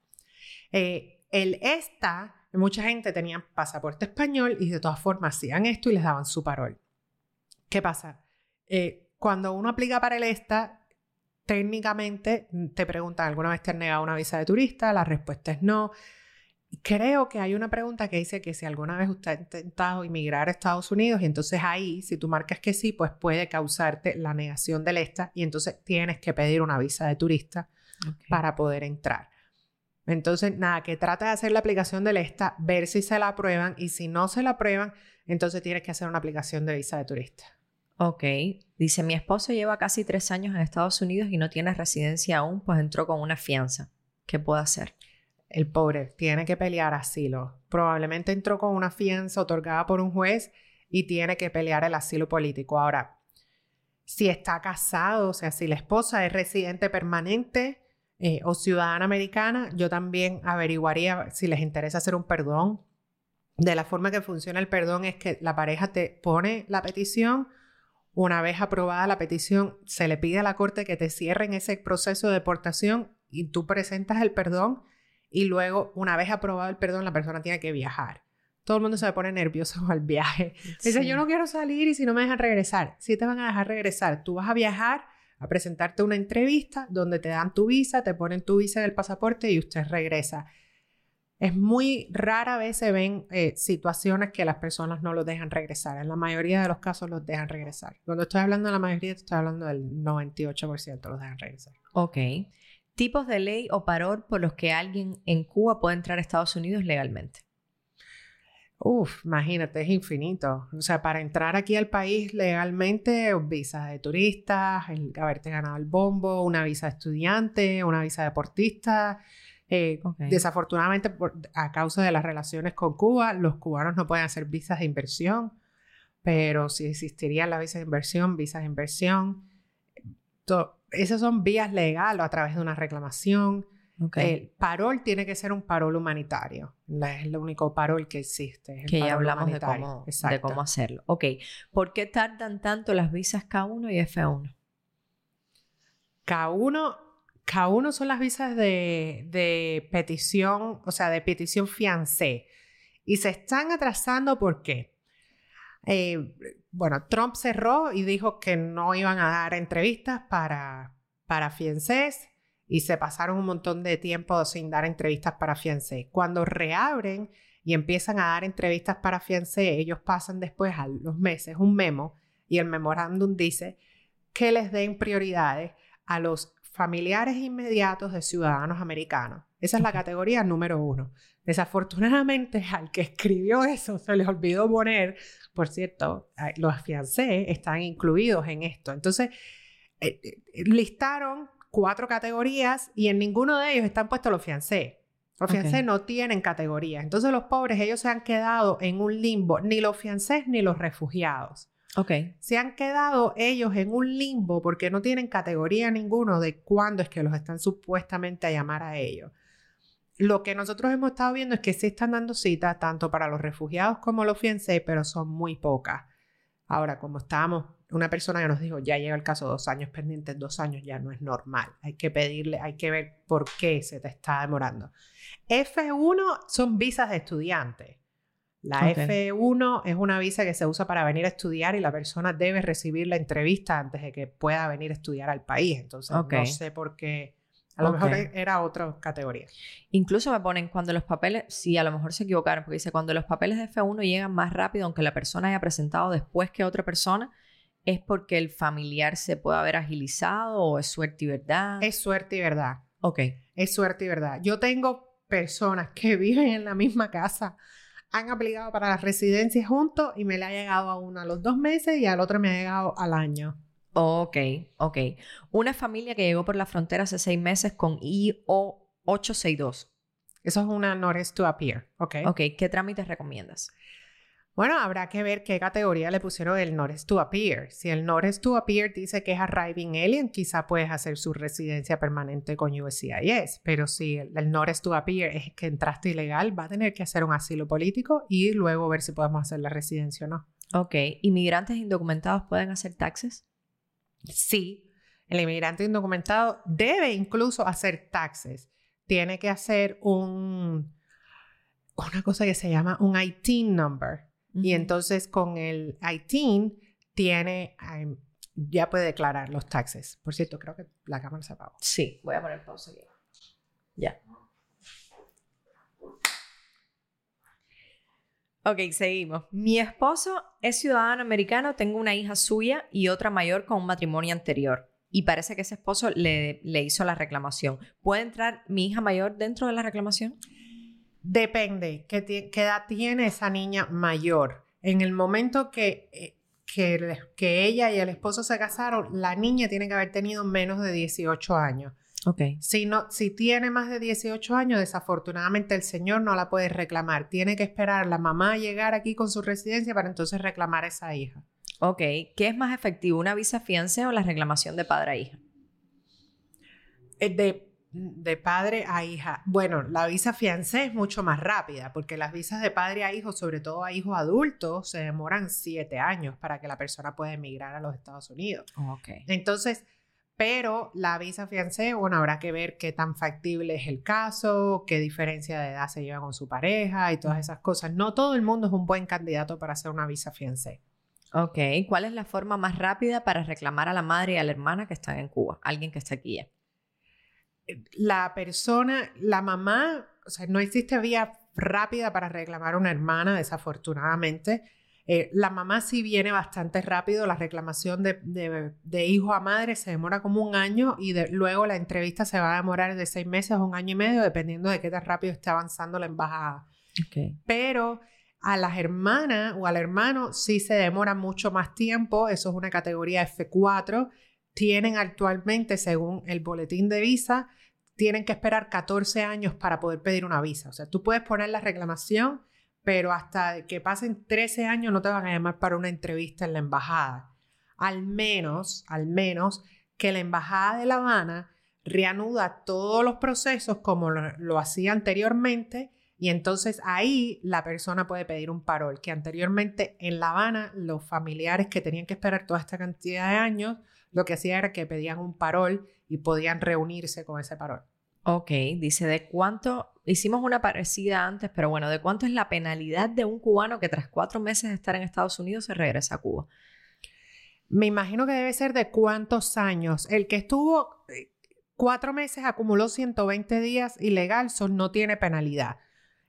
Eh, el ESTA, mucha gente tenía pasaporte español y de todas formas hacían esto y les daban su parol. ¿Qué pasa? Eh, cuando uno aplica para el ESTA, técnicamente mm, te preguntan, ¿alguna vez te han negado una visa de turista? La respuesta es no. Creo que hay una pregunta que dice que si alguna vez usted ha intentado inmigrar a Estados Unidos y entonces ahí, si tú marcas que sí, pues puede causarte la negación del ESTA y entonces tienes que pedir una visa de turista para poder entrar. Entonces, nada, que trata de hacer la aplicación del ESTA, ver si se la aprueban y si no se la aprueban, entonces tienes que hacer una aplicación de visa de turista. Ok. Dice, mi esposo lleva casi tres años en Estados Unidos y no tiene residencia aún, pues entró con una fianza. ¿Qué puede hacer? El pobre tiene que pelear asilo. Probablemente entró con una fianza otorgada por un juez y tiene que pelear el asilo político. Ahora, si está casado, o sea, si la esposa es residente permanente eh, o ciudadana americana, yo también averiguaría si les interesa hacer un perdón. De la forma que funciona el perdón es que la pareja te pone la petición una vez aprobada la petición, se le pide a la Corte que te cierren ese proceso de deportación y tú presentas el perdón y luego, una vez aprobado el perdón, la persona tiene que viajar. Todo el mundo se pone nervioso al viaje. Dice, yo no quiero salir y si no me dejan regresar. Si te van a dejar regresar, tú vas a viajar a presentarte una entrevista donde te dan tu visa, te ponen tu visa en el pasaporte y usted regresa. Es muy rara vez se ven eh, situaciones que las personas no los dejan regresar. En la mayoría de los casos los dejan regresar. Cuando estoy hablando de la mayoría, estoy hablando del 98% los dejan regresar. Ok. Tipos de ley o parol por los que alguien en Cuba puede entrar a Estados Unidos legalmente. Uf, imagínate, es infinito. O sea, para entrar aquí al país legalmente, visa de turista, el haberte ganado el bombo, una visa de estudiante, una visa de deportista, eh, desafortunadamente, a causa de las relaciones con Cuba, los cubanos no pueden hacer visas de inversión, pero si existirían las visas de inversión, visas de inversión, esas son vías legales a través de una reclamación. El parol tiene que ser un parol humanitario. Es el único parol que existe. que ya hablamos de cómo, de cómo, hacerlo. Ok. ¿Por qué tardan tanto las visas K1 y F1? K1 cada uno son las visas de, petición, o sea, de petición fiancé. Y se están atrasando ¿por qué? Eh, bueno, Trump cerró y dijo que no iban a dar entrevistas para, para fiancés y se pasaron un montón de tiempo sin dar entrevistas para fiancé. Cuando reabren y empiezan a dar entrevistas para fiancé, ellos pasan después a los meses un memo y el memorándum dice que les den prioridades a los familiares inmediatos de ciudadanos americanos. Esa es la categoría número uno. Desafortunadamente, al que escribió eso se les olvidó poner, por cierto, los fiancés están incluidos en esto. Entonces, eh, eh, listaron cuatro categorías y en ninguno de ellos están puestos los fiancés. Los fiancés no tienen categorías. Entonces, los pobres, ellos se han quedado en un limbo, ni los fiancés ni los refugiados. Ok. Se han quedado ellos en un limbo porque no tienen categoría ninguno de cuándo es que los están supuestamente a llamar a ellos. Lo que nosotros hemos estado viendo es que sí están dando citas tanto para los refugiados como los fiancés, pero son muy pocas. Ahora, como estábamos, una persona que nos dijo, ya llega el caso dos años pendientes, dos años ya no es normal. Hay que pedirle, hay que ver por qué se te está demorando. F1 son visas de estudiantes. La F1 es una visa que se usa para venir a estudiar y la persona debe recibir la entrevista antes de que pueda venir a estudiar al país. Entonces, no sé por qué a lo mejor e, era otra categoría. Incluso me ponen cuando los papeles, sí, a lo mejor se equivocaron, porque dice cuando los papeles de F1 llegan más rápido, aunque la persona haya presentado después que otra persona, es porque el familiar se puede haber agilizado o es suerte y verdad. Es suerte y verdad. Ok. Es suerte y verdad. Yo tengo personas que viven en la misma casa, han aplicado para las residencias juntos y me le ha llegado a uno a los dos meses y al otro me ha llegado al año. Ok, ok. Una familia que llegó por la frontera hace seis meses con IO862. Eso es una Notice to Appear, ok. Ok, ¿qué trámites recomiendas? Bueno, habrá que ver qué categoría le pusieron el Notice to Appear. Si el Notice to Appear dice que es Arriving Alien, quizá puedes hacer su residencia permanente con USCIS. Pero si el, el Notice to Appear es que entraste ilegal, va a tener que hacer un asilo político y luego ver si podemos hacer la residencia o no. Ok, ¿inmigrantes indocumentados pueden hacer taxes? Sí, el inmigrante indocumentado debe incluso hacer taxes. Tiene que hacer un, una cosa que se llama un ITIN number. Y entonces con el ITIN tiene, ya puede declarar los taxes. Por cierto, creo que la cámara se apagó. Sí, voy a poner pausa aquí. Ya. Ok, seguimos. Mi esposo es ciudadano americano, tengo una hija suya y otra mayor con un matrimonio anterior. Y parece que ese esposo le, le hizo la reclamación. ¿Puede entrar mi hija mayor dentro de la reclamación? Depende. ¿Qué, qué edad tiene esa niña mayor? En el momento que, eh, que, ella y el esposo se casaron, la niña tiene que haber tenido menos de 18 años. Okay. Si, no, si tiene más de 18 años, desafortunadamente el señor no la puede reclamar. Tiene que esperar la mamá a llegar aquí con su residencia para entonces reclamar a esa hija. Ok. ¿Qué es más efectivo, una visa fianza o la reclamación de padre a hija? Eh, de, de padre a hija. Bueno, la visa fiancé es mucho más rápida porque las visas de padre a hijo, sobre todo a hijos adultos, se demoran siete años para que la persona pueda emigrar a los Estados Unidos. Ok. Entonces, pero la visa fiancé, bueno, habrá que ver qué tan factible es el caso, qué diferencia de edad se lleva con su pareja y todas esas cosas. No todo el mundo es un buen candidato para hacer una visa fiancé. Ok, ¿cuál es la forma más rápida para reclamar a la madre y a la hermana que están en Cuba? Alguien que está aquí ya. La persona, la mamá, o sea, no existe vía rápida para reclamar a una hermana, desafortunadamente. Eh, la mamá sí viene bastante rápido, la reclamación de, hijo a madre se demora como un año y luego la entrevista se va a demorar de seis meses a un año y medio, dependiendo de qué tan rápido esté avanzando la embajada. Pero a las hermanas o al hermano sí se demora mucho más tiempo, eso es una categoría F4. Tienen actualmente, según el boletín de visa, tienen que esperar 14 años para poder pedir una visa. O sea, tú puedes poner la reclamación pero hasta que pasen 13 años no te van a llamar para una entrevista en la embajada. Al menos, al menos que la embajada de La Habana reanuda todos los procesos como lo, hacía anteriormente y entonces ahí la persona puede pedir un parol, que anteriormente en La Habana los familiares que tenían que esperar toda esta cantidad de años, lo que hacía era que pedían un parol y podían reunirse con ese parol. Ok, dice, ¿de cuánto? Hicimos una parecida antes, pero bueno, ¿de cuánto es la penalidad de un cubano que tras cuatro meses de estar en Estados Unidos se regresa a Cuba? Me imagino que debe ser de cuántos años. El que estuvo, cuatro meses acumuló 120 días ilegal, no tiene penalidad,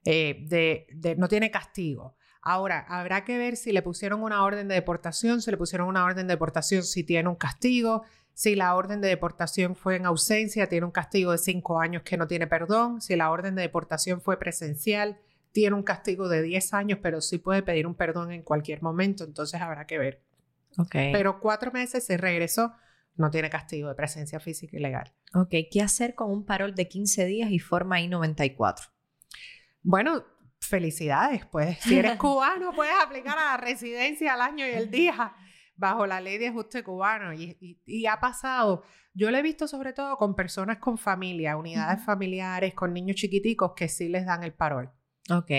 eh, no tiene castigo. Ahora, habrá que ver si le pusieron una orden de deportación, si le pusieron una orden de deportación, si tiene un castigo, si la orden de deportación fue en ausencia, tiene un castigo de cinco años que no tiene perdón, si la orden de deportación fue presencial, tiene un castigo de 10 años, pero sí puede pedir un perdón en cualquier momento, entonces habrá que ver. Okay. Pero cuatro meses se regresó, no tiene castigo de presencia física ilegal. Ok, ¿qué hacer con un parol de 15 días y forma I-94? Bueno, felicidades, pues si eres cubano puedes aplicar a la residencia al año y el día bajo la ley de ajuste cubano y, ha pasado, yo lo he visto sobre todo con personas con familia, unidades familiares, con niños chiquiticos que sí les dan el parol. Ok.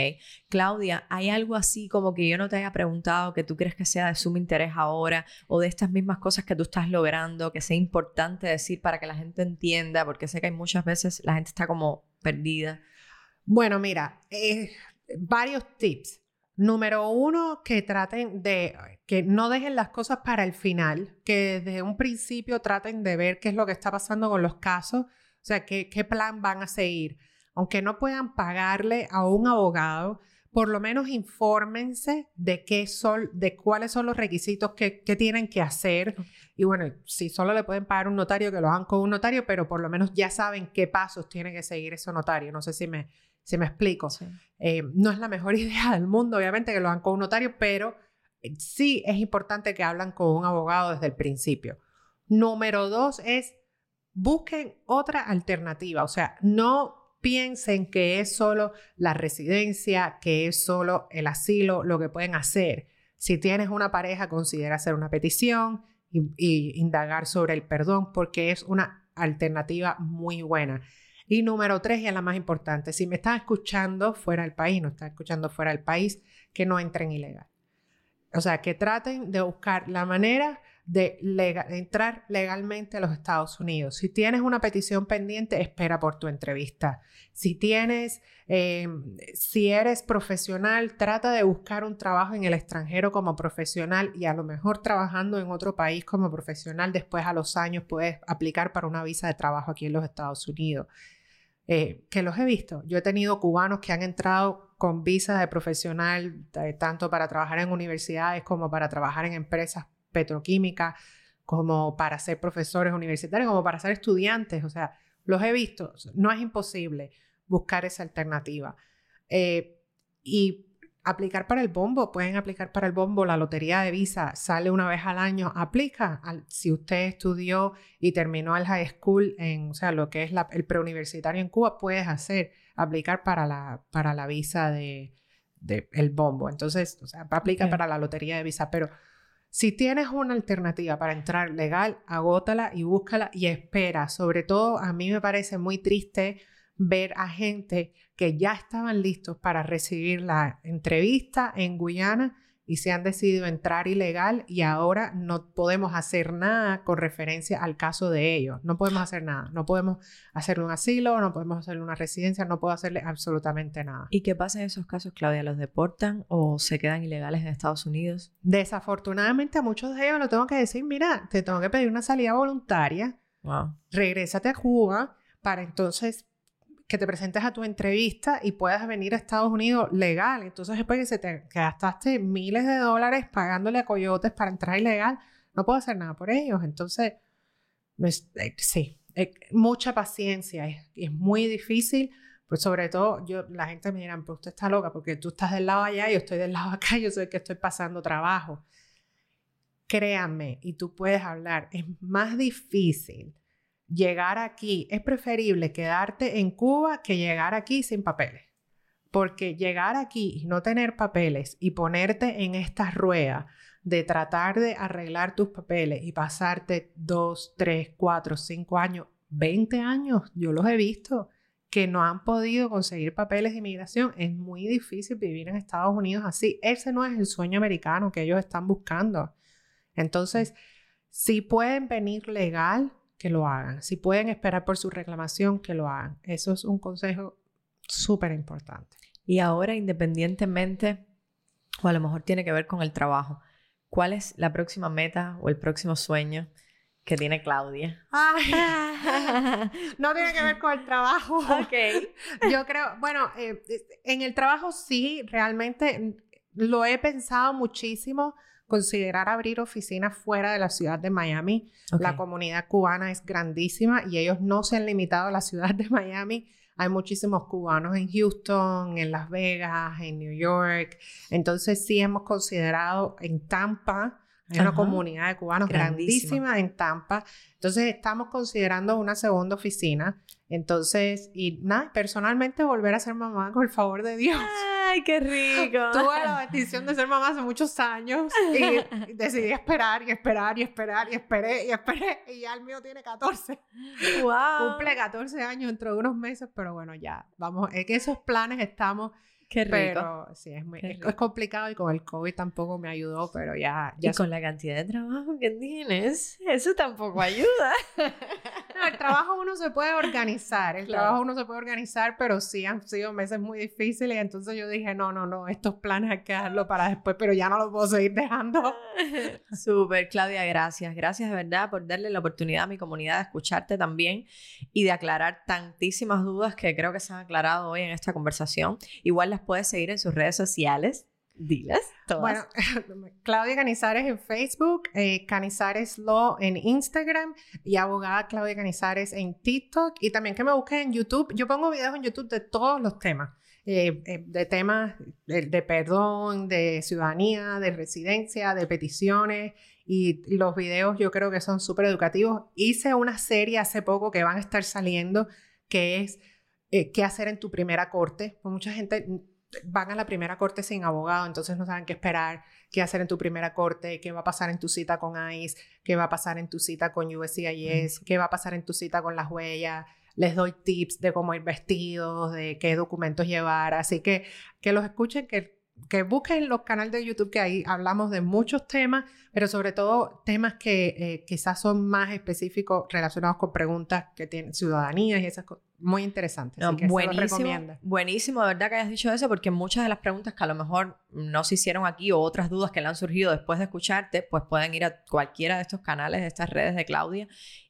Claudia, ¿hay algo así como que yo no te haya preguntado que tú crees que sea de sumo interés ahora o de estas mismas cosas que tú estás logrando, que sea importante decir para que la gente entienda? Porque sé que hay muchas veces la gente está como perdida. Bueno, mira, eh, varios tips. Número uno, que traten de, que no dejen las cosas para el final, que desde un principio traten de ver qué es lo que está pasando con los casos, o sea, qué, qué plan van a seguir aunque no puedan pagarle a un abogado, por lo menos infórmense de qué son, de cuáles son los requisitos que, tienen que hacer. Y bueno, si solo le pueden pagar un notario, que lo hagan con un notario, pero por lo menos ya saben qué pasos tiene que seguir ese notario. No sé si me, si me explico. Eh, no es la mejor idea del mundo, obviamente, que lo hagan con un notario, pero eh, sí es importante que hablan con un abogado desde el principio. Número dos es busquen otra alternativa. O sea, no piensen que es solo la residencia, que es solo el asilo, lo que pueden hacer. Si tienes una pareja, considera hacer una petición y, indagar sobre el perdón porque es una alternativa muy buena. Y número tres, y es la más importante, si me están escuchando fuera del país, no están escuchando fuera del país, que no entren ilegal. O sea, que traten de buscar la manera de entrar legalmente a los Estados Unidos. Si tienes una petición pendiente, espera por tu entrevista. Si tienes, eh, si eres profesional, trata de buscar un trabajo en el extranjero como profesional y a lo mejor trabajando en otro país como profesional, después a los años puedes aplicar para una visa de trabajo aquí en los Estados Unidos. Eh, que los he visto. Yo he tenido cubanos que han entrado con visas de profesional, eh, tanto para trabajar en universidades como para trabajar en empresas petroquímica, como para ser profesores universitarios, como para ser estudiantes. O sea, los he visto. No es imposible buscar esa alternativa. Eh, y aplicar para el bombo, pueden aplicar para el bombo, la lotería de visa sale una vez al año, aplica. si usted estudió y terminó el high school, en, o sea, lo que es el preuniversitario en Cuba, puedes hacer, aplicar para la, para la visa de, el bombo. Entonces, o sea, aplica para la lotería de visa, pero si tienes una alternativa para entrar legal, agótala y búscala y espera. Sobre todo, a mí me parece muy triste ver a gente que ya estaban listos para recibir la entrevista en Guyana y se han decidido entrar ilegal y ahora no podemos hacer nada con referencia al caso de ellos. No podemos hacer nada. No podemos hacerle un asilo, no podemos hacerle una residencia, no puedo hacerle absolutamente nada. ¿Y qué pasa en esos casos, Claudia? ¿Los deportan o se quedan ilegales en Estados Unidos? Desafortunadamente a muchos de ellos lo tengo que decir, mira, te tengo que pedir una salida voluntaria. Wow. Regrésate a Cuba para entonces que te presentes a tu entrevista y puedas venir a Estados Unidos legal. Entonces, después que se te gastaste miles de dólares pagándole a coyotes para entrar ilegal, no puedo hacer nada por ellos. Entonces, eh, sí, eh, mucha paciencia. Es, es, muy difícil, pues sobre todo, yo, la gente me dirá, pero usted está loca porque tú estás del lado allá, yo estoy del lado acá, yo soy el que estoy pasando trabajo. Créanme, y tú puedes hablar, es más difícil llegar aquí, es preferible quedarte en Cuba que llegar aquí sin papeles. Porque llegar aquí y no tener papeles y ponerte en esta rueda de tratar de arreglar tus papeles y pasarte dos, tres, cuatro, cinco años, 20 años, yo los he visto, que no han podido conseguir papeles de inmigración. Es muy difícil vivir en Estados Unidos así. Ese no es el sueño americano que ellos están buscando. Entonces, si pueden venir legal, que lo hagan. Si pueden esperar por su reclamación, que lo hagan. Eso es un consejo súper importante. Y ahora, independientemente, o a lo mejor tiene que ver con el trabajo, ¿cuál es la próxima meta o el próximo sueño que tiene Claudia? no tiene que ver con el trabajo. Ok. Yo creo, bueno, eh, en el trabajo sí, realmente lo he pensado muchísimo considerar abrir oficinas fuera de la ciudad de Miami. La comunidad cubana es grandísima y ellos no se han limitado a la ciudad de Miami. Hay muchísimos cubanos en Houston, en Las Vegas, en New York. Entonces sí hemos considerado en Tampa, hay una comunidad de cubanos grandísima en Tampa. Entonces estamos considerando una segunda oficina. Entonces, y nada, personalmente volver a ser mamá con el favor de Dios. ¡Ay, qué rico! Tuve la bendición de ser mamá hace muchos años y decidí esperar y esperar y esperar y esperé y esperé y ya el mío tiene 14. ¡Wow! Cumple 14 años dentro de unos meses, pero bueno, ya, vamos, en esos planes estamos Qué rico. Pero sí, es, muy, es, complicado y con el COVID tampoco me ayudó, pero ya... ya y con la cantidad de trabajo que tienes, eso tampoco ayuda. el trabajo uno se puede organizar, el trabajo uno se puede organizar, pero sí han sido meses muy difíciles y entonces yo dije, no, no, no, estos planes hay que dejarlo para después, pero ya no los puedo seguir dejando. Súper, Claudia, gracias. Gracias de verdad por darle la oportunidad a mi comunidad de escucharte también y de aclarar tantísimas dudas que creo que se han aclarado hoy en esta conversación. Igual las puedes seguir en sus redes sociales. Dilas todas. Bueno, Claudia Canizares en Facebook, eh, Canizares Law en Instagram y abogada Claudia Canizares en TikTok. Y también que me busquen en YouTube. Yo pongo videos en YouTube de todos los temas. Eh, eh, de temas de, perdón, de ciudadanía, de residencia, de peticiones y los videos yo creo que son súper educativos. Hice una serie hace poco que van a estar saliendo que es qué hacer en tu primera corte. Mucha gente van a la primera corte sin abogado, entonces no saben qué esperar, qué hacer en tu primera corte, qué va a pasar en tu cita con ICE, qué va a pasar en tu cita con USCIS, qué va a pasar en tu cita con las huellas. Les doy tips de cómo ir vestidos, de qué documentos llevar, así que que los escuchen, que que busquen los canales de YouTube que ahí hablamos de muchos temas, pero sobre todo temas que eh, quizás son más específicos relacionados con preguntas que tienen ciudadanía y esas cosas. Muy interesantes. así que buenísimo, buenísimo, de verdad que hayas dicho eso, porque muchas de las preguntas que a lo mejor no se hicieron aquí o otras dudas que le han surgido después de escucharte, pues pueden ir a cualquiera de estos canales, de estas redes de Claudia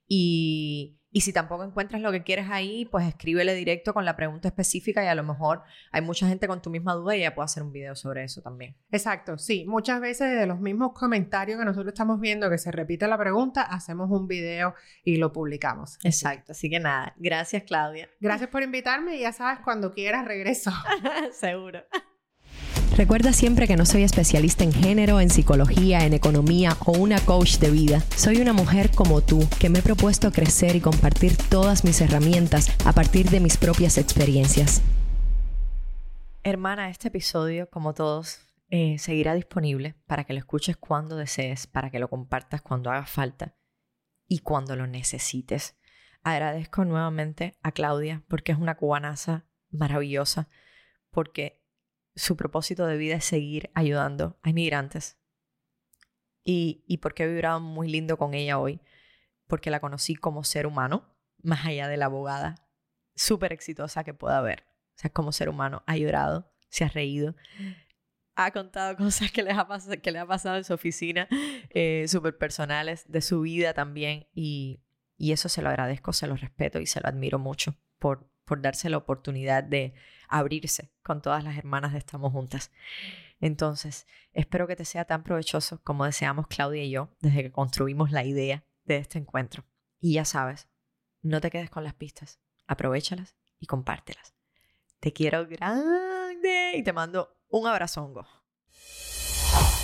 y y si tampoco encuentras lo que quieres ahí, pues escríbele directo con la pregunta específica y a lo mejor hay mucha gente con tu misma duda y ella puede hacer un video sobre eso también. Exacto, sí. Muchas veces de los mismos comentarios que nosotros estamos viendo que se repite la pregunta, hacemos un video y lo publicamos. Exacto, así que nada, gracias Claudia. Gracias por invitarme y ya sabes, cuando quieras regreso. Seguro. Recuerda siempre que no soy especialista en género, en psicología, en economía o una coach de vida. Soy una mujer como tú que me he propuesto crecer y compartir todas mis herramientas a partir de mis propias experiencias. Hermana, este episodio, como todos, eh, seguirá disponible para que lo escuches cuando desees, para que lo compartas cuando haga falta y cuando lo necesites. Agradezco nuevamente a Claudia porque es una cubanaza maravillosa, porque su propósito de vida es seguir ayudando a inmigrantes. Y, y porque he vibrado muy lindo con ella hoy, porque la conocí como ser humano, más allá de la abogada, súper exitosa que pueda haber. O sea, como ser humano, ha llorado, se ha reído, ha contado cosas que, les ha pasado, que le ha pasado en su oficina, eh, súper personales, de su vida también. Y, y eso se lo agradezco, se lo respeto y se lo admiro mucho por, por darse la oportunidad de abrirse con todas las hermanas de Estamos Juntas. Entonces, espero que te sea tan provechoso como deseamos Claudia y yo desde que construimos la idea de este encuentro. Y ya sabes, no te quedes con las pistas, aprovechalas y compártelas. Te quiero grande y te mando un abrazongo